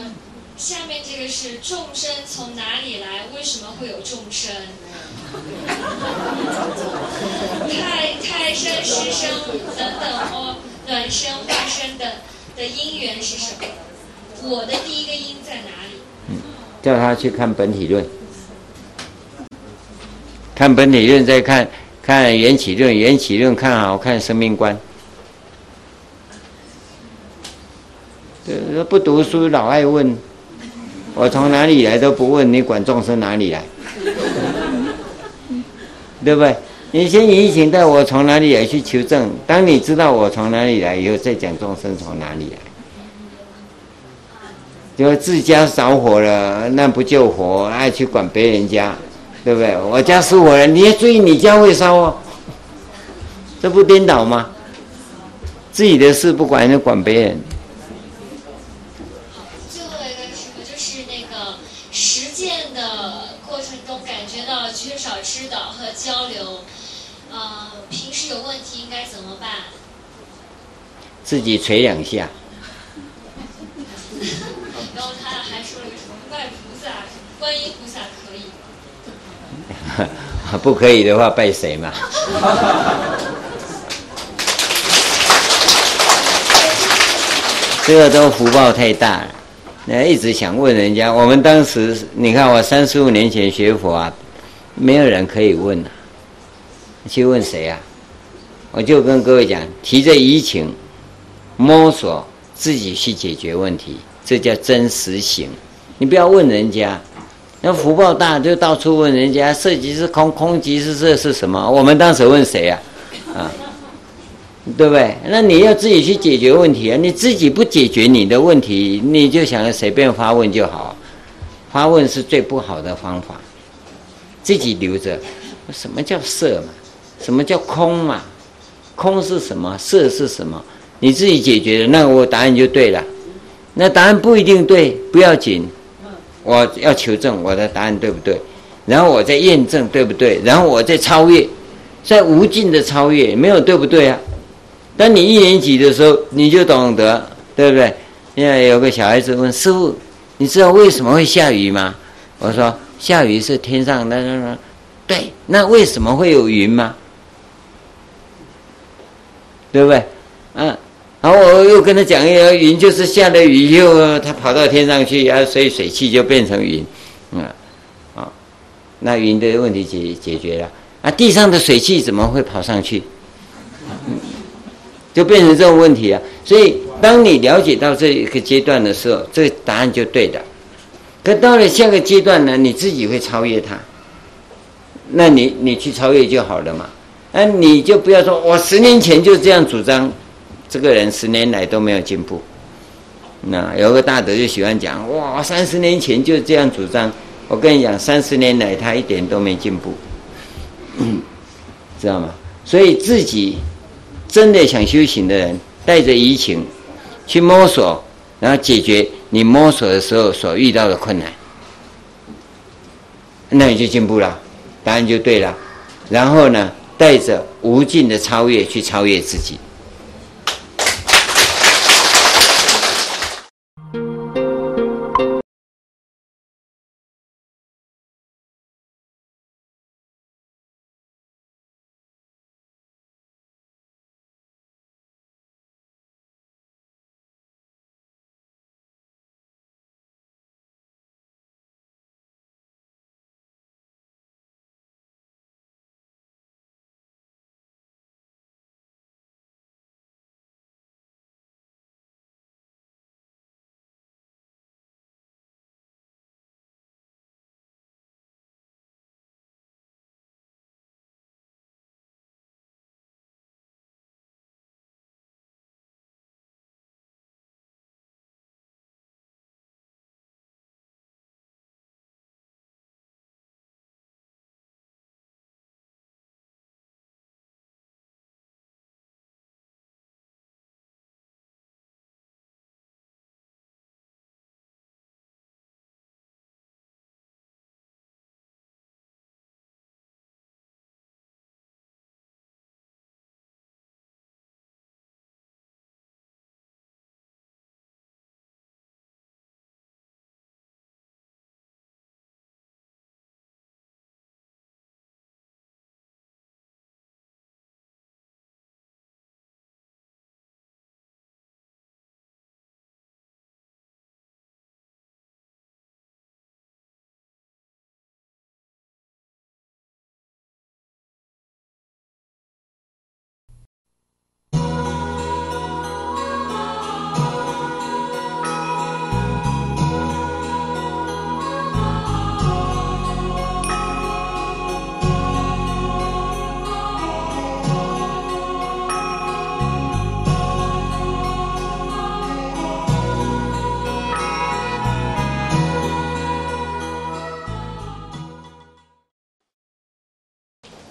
下面这个是众生从哪里来？为什么会有众生？太太生、师生等等哦，卵生、化生的的因缘是什么？我的第一个因在哪里？嗯叫他去看本体论，看本体论，再看看缘起论，缘起论看好看生命观。不读书老爱问，我从哪里来都不问，你管众生哪里来？对不对？你先引请到我从哪里来去求证，当你知道我从哪里来以后，再讲众生从哪里来。就自家着火了，那不救火，爱去管别人家，对不对？我家失火了，你要注意你家会烧哦，这不颠倒吗？自己的事不管，就管别人。最后一个什么？就是那个实践的过程中感觉到缺少指导和交流，呃，平时有问题应该怎么办？自己捶两下。观音菩萨可以。不可以的话拜谁嘛？这个都福报太大了，那一直想问人家。我们当时，你看我三十五年前学佛啊，没有人可以问啊，去问谁啊？我就跟各位讲，提着疑情，摸索自己去解决问题，这叫真实行。你不要问人家。那福报大，就到处问人家，色即是空，空即是色，是什么？我们当时问谁呀？啊，啊，对不对？那你要自己去解决问题啊！你自己不解决你的问题，你就想要随便发问就好，发问是最不好的方法。自己留着，什么叫色嘛？什么叫空嘛？空是什么？色是什么？你自己解决了，那我答案就对了。那答案不一定对，不要紧。我要求证我的答案对不对，然后我再验证对不对，然后我再超越，在无尽的超越，没有对不对啊？当你一年级的时候，你就懂得，对不对？现在有个小孩子问师父：“你知道为什么会下雨吗？”我说：“下雨是天上的那那，对，那为什么会有云吗？对不对？嗯。”然后我又跟他讲一个云，就是下了雨以后，它跑到天上去，然后所以水汽就变成云，嗯，啊，那云的问题解解决了，啊，地上的水汽怎么会跑上去？就变成这种问题啊。所以当你了解到这一个阶段的时候，这个答案就对的。可到了下个阶段呢，你自己会超越它，那你你去超越就好了嘛。那你就不要说我十年前就这样主张。这个人十年来都没有进步，那有个大德就喜欢讲哇，三十年前就这样主张，我跟你讲，三十年来他一点都没进步，知道吗？所以自己真的想修行的人，带着疑情去摸索，然后解决你摸索的时候所遇到的困难，那你就进步了，答案就对了。然后呢，带着无尽的超越去超越自己。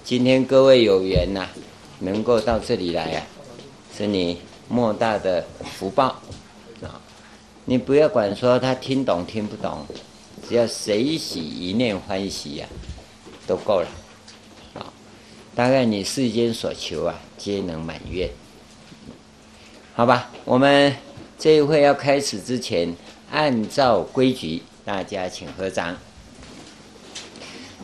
今天各位有缘呐、能够到这里来啊，是你莫大的福报啊！你不要管说他听懂听不懂，只要随喜一念欢喜呀、都够了啊！大概你世间所求啊，皆能满愿。好吧，我们这一会要开始之前，按照规矩，大家请合掌。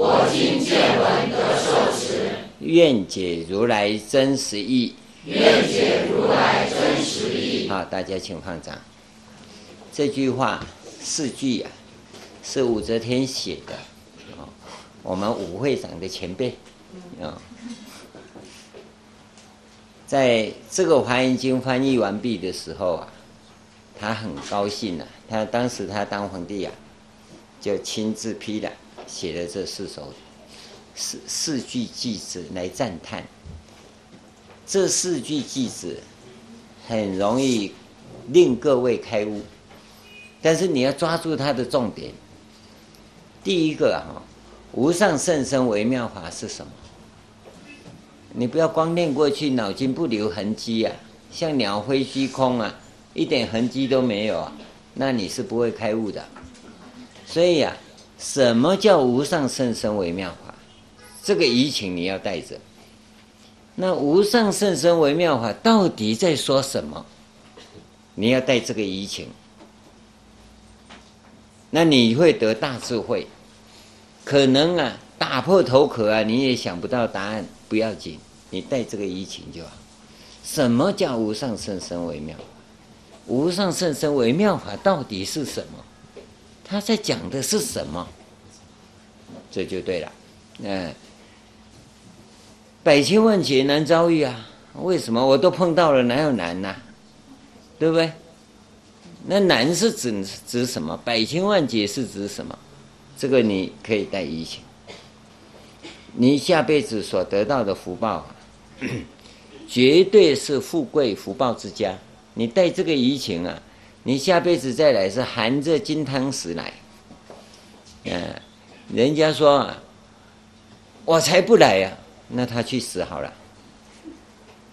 我今见闻得受持，愿解如来真实义。愿解如来真实义。好，大家请放掌。这句话四句啊，是武则天写的，哦，我们武会长的前辈，啊，在这个《华严经》翻译完毕的时候啊，他很高兴啊，他当时他当皇帝啊，就亲自批了。写了这四首四四句偈子来赞叹，这四句偈子很容易令各位开悟，但是你要抓住它的重点。第一个哈，无上甚深微妙法是什么？你不要光念过去，脑筋不留痕迹啊，像鸟飞虚空啊，一点痕迹都没有啊，那你是不会开悟的。所以呀。什么叫无上甚深微妙法？这个疑情你要带着。那无上甚深微妙法到底在说什么？你要带这个疑情。那你会得大智慧。可能啊，打破头壳啊，你也想不到答案，不要紧，你带这个疑情就好。什么叫无上甚深微妙？无上甚深微妙法到底是什么？他在讲的是什么？这就对了。嗯，百千万劫难遭遇啊！为什么我都碰到了，哪有难呢？对不对？那难是指指什么？百千万劫是指什么？这个你可以带疑情。你下辈子所得到的福报，啊 绝对是富贵福报之家。你带这个疑情啊！你下辈子再来是含着金汤匙来，嗯，人家说，我才不来呀，那他去死好了。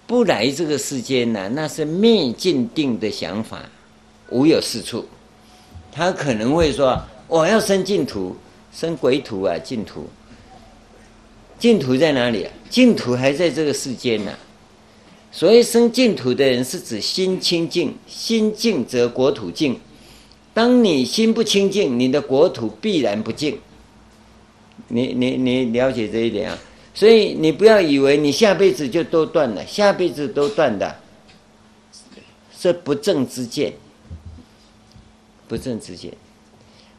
不来这个世间呢，那是灭尽定的想法，无有是处。他可能会说，我要生净土，生鬼土啊，净土。净土在哪里啊？净土还在这个世间呢。所以生净土的人是指心清净，心净则国土净。当你心不清净，你的国土必然不净。你你你了解这一点啊？所以你不要以为你下辈子就都断了，下辈子都断的，是不正之见。不正之见。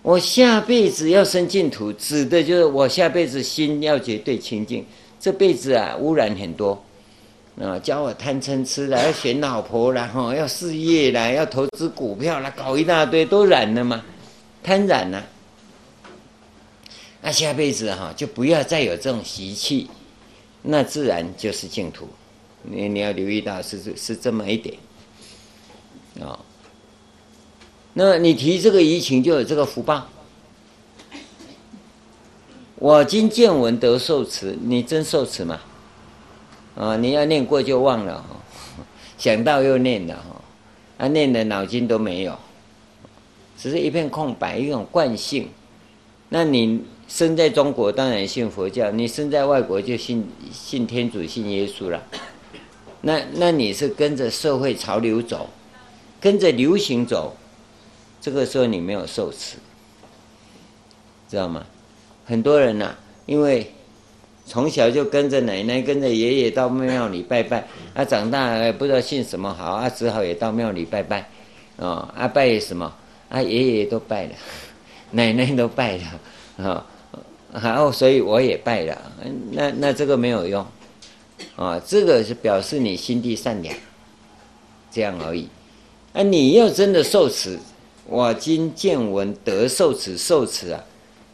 我下辈子要生净土，指的就是我下辈子心要绝对清净。这辈子啊，污染很多。啊，教我贪嗔痴了，要选老婆了，哈，要事业啦，要投资股票了，搞一大堆，都染了嘛，贪染了。那下辈子哈，就不要再有这种习气，那自然就是净土。你你要留意到是是这么一点，啊，那你提这个移情就有这个福报。我今见闻得受持，你真受持吗？啊，你要念过就忘了哈，想到又念了哈，啊，念的脑筋都没有，只是一片空白，一种惯性。那你生在中国当然信佛教，你生在外国就信信天主、信耶稣了。那那你是跟着社会潮流走，跟着流行走，这个时候你没有受持，知道吗？很多人呐、因为。从小就跟着奶奶、跟着爷爷到庙里拜拜，啊，长大也不知道信什么好，啊，只好也到庙里拜拜，哦，啊，拜什么？啊，爷爷都拜了，奶奶都拜了，啊，然后所以我也拜了，那那这个没有用，啊，这个是表示你心地善良，这样而已。啊，你要真的受持，我今见闻得受持，受持啊，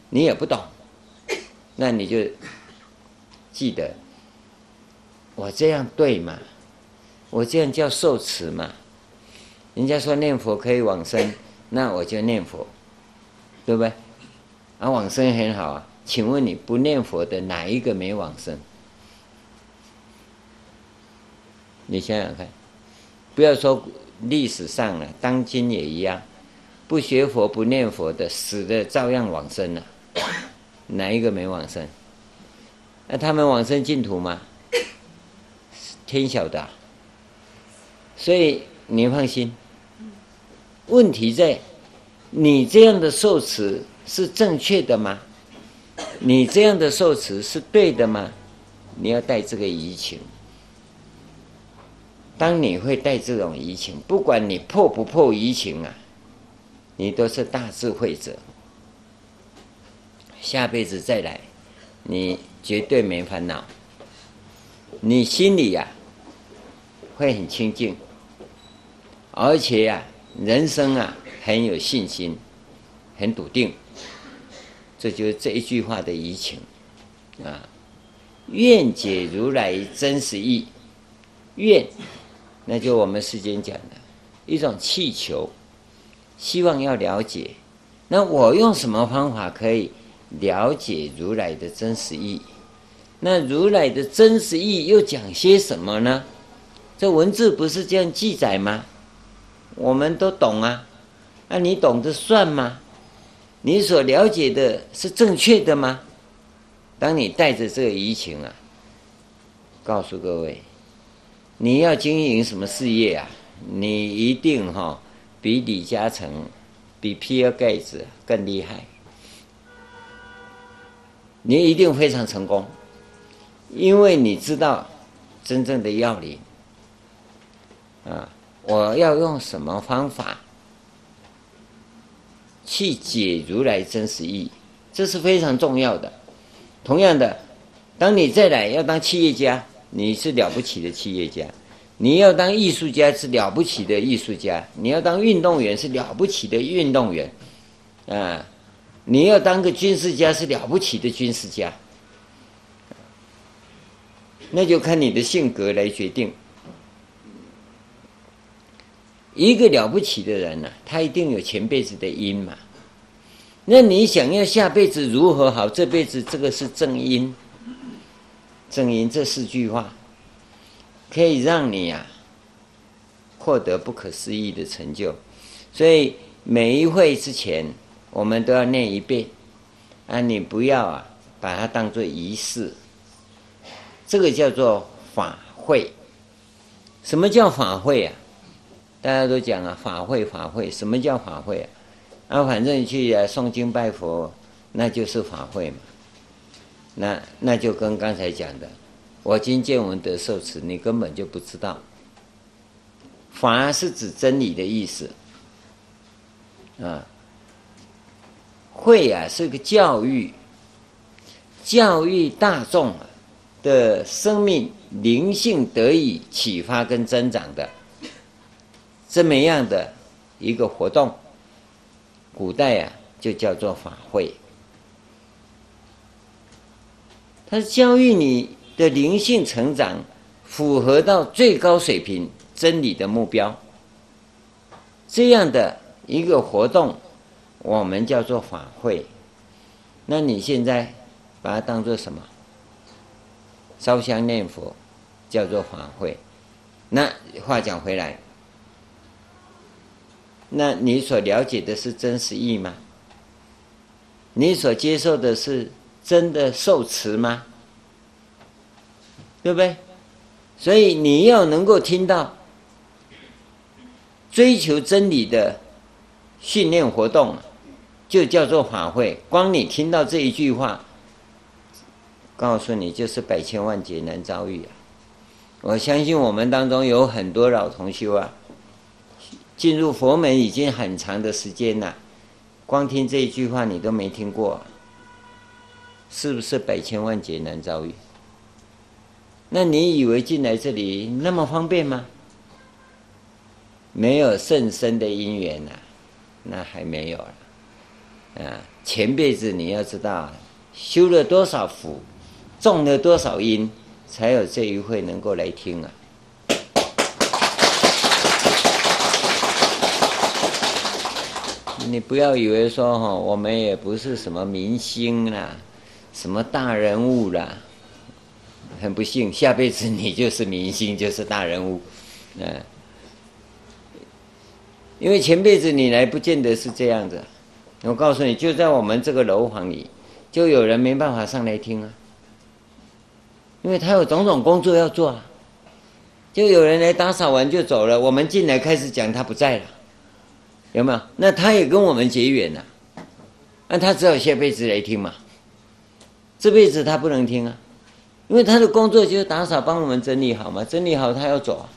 你也不懂，那你就。记得，我这样对吗？我这样叫受持嘛？人家说念佛可以往生，那我就念佛，对不对？啊，往生很好啊，请问你不念佛的哪一个没往生？你想想看，不要说历史上了，当今也一样，不学佛、不念佛的死的照样往生了，哪一个没往生？那他们往生净土吗？天晓得。所以你放心，问题在你这样的受持是正确的吗？你这样的受持是对的吗？你要带这个疑情。当你会带这种疑情，不管你破不破疑情啊，你都是大智慧者。下辈子再来，你绝对没烦恼。你心里呀、啊，会很清净，而且呀、啊，人生啊很有信心，很笃定。这就是这一句话的移情啊！愿解如来真实意，愿。那就我们世间讲的一种祈求，希望要了解。那我用什么方法可以了解如来的真实意？那如来的真实意又讲些什么呢？这文字不是这样记载吗？我们都懂啊。那你懂得算吗？你所了解的是正确的吗？当你带着这个疑情啊，告诉各位。你要经营什么事业啊？你一定哈比李嘉诚、比比尔盖茨更厉害。你一定非常成功，因为你知道真正的要领啊！我要用什么方法去解如来真实义？这是非常重要的。同样的，当你再来要当企业家。你是了不起的企业家，你要当艺术家是了不起的艺术家，你要当运动员是了不起的运动员，啊，你要当个军事家是了不起的军事家，那就看你的性格来决定。一个了不起的人呢、他一定有前辈子的因嘛。那你想要下辈子如何好？这辈子这个是正因。正因这四句话，可以让你呀、啊、获得不可思议的成就。所以每一会之前，我们都要念一遍。啊，你不要啊把它当做仪式。这个叫做法会。什么叫法会啊？大家都讲啊，法会法会。什么叫法会啊？啊，反正去啊诵经拜佛，那就是法会嘛。那那就跟刚才讲的，我今见闻得受持，你根本就不知道。法是指真理的意思，啊，会啊是个教育，教育大众的生命灵性得以启发跟增长的，这么样的一个活动，古代啊就叫做法会。它教育你的灵性成长，符合到最高水平真理的目标。这样的一个活动，我们叫做法会。那你现在把它当做什么？烧香念佛，叫做法会。那话讲回来，那你所了解的是真实义吗？你所接受的是？真的受持吗？对不对？所以你要能够听到追求真理的训练活动，就叫做法会。光你听到这一句话，告诉你就是百千万劫难遭遇啊！我相信我们当中有很多老同修啊，进入佛门已经很长的时间了，光听这一句话你都没听过。是不是百千万劫难遭遇？那你以为进来这里那么方便吗？没有甚深的因缘呐、那还没有了。啊，前辈子你要知道，修了多少福，种了多少因，才有这一会能够来听啊。你不要以为说哈，我们也不是什么明星啦。什么大人物啦，很不幸，下辈子你就是明星，就是大人物，嗯，因为前辈子你来不见得是这样子。我告诉你，就在我们这个楼房里，就有人没办法上来听啊，因为他有种种工作要做啊。就有人来打扫完就走了，我们进来开始讲，他不在了，有没有？那他也跟我们结缘了，那他只好下辈子来听嘛。这辈子他不能听啊，因为他的工作就是打扫，帮我们整理好嘛，整理好他要走啊，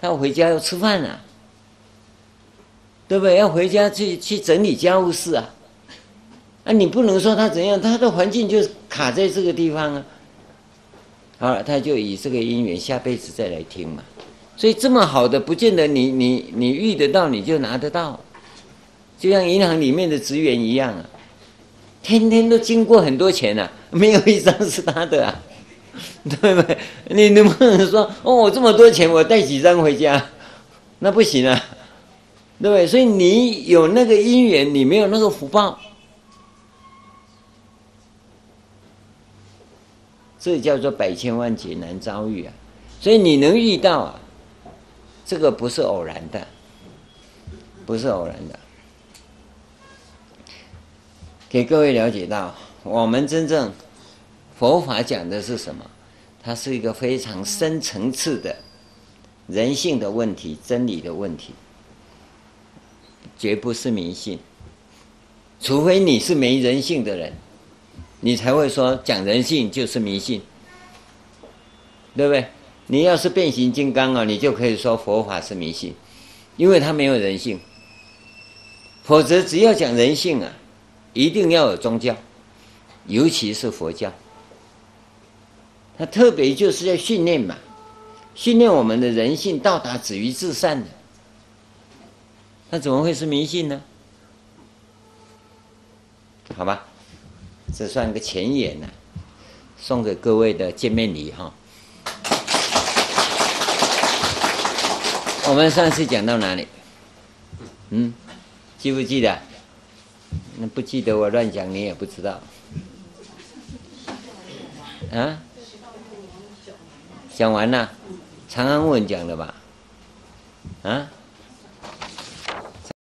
他要回家要吃饭啊，对不对？要回家去去整理家务事啊，啊，你不能说他怎样，他的环境就卡在这个地方啊。好了，他就以这个因缘，下辈子再来听嘛。所以这么好的，不见得你你你遇得到，你就拿得到。就像银行里面的职员一样啊，天天都经过很多钱啊，没有一张是他的啊，对不对？你能不能说哦，我这么多钱，我带几张回家？那不行啊，对不对？所以你有那个因缘，你没有那个福报。这叫做百千万劫难遭遇啊！所以你能遇到啊，这个不是偶然的，不是偶然的。给各位了解到，我们真正佛法讲的是什么？它是一个非常深层次的人性的问题、真理的问题，绝不是迷信。除非你是没人性的人。你才会说讲人性就是迷信，对不对？你要是变形金刚啊，你就可以说佛法是迷信，因为它没有人性。否则只要讲人性啊，一定要有宗教，尤其是佛教。它特别就是要训练嘛，训练我们的人性到达止于至善的。那怎么会是迷信呢？好吧。这算个前言呐，送给各位的见面礼哈。我们上次讲到哪里？嗯，记不记得？那不记得我乱讲，你也不知道。啊？讲完了，长安问讲了吧？啊？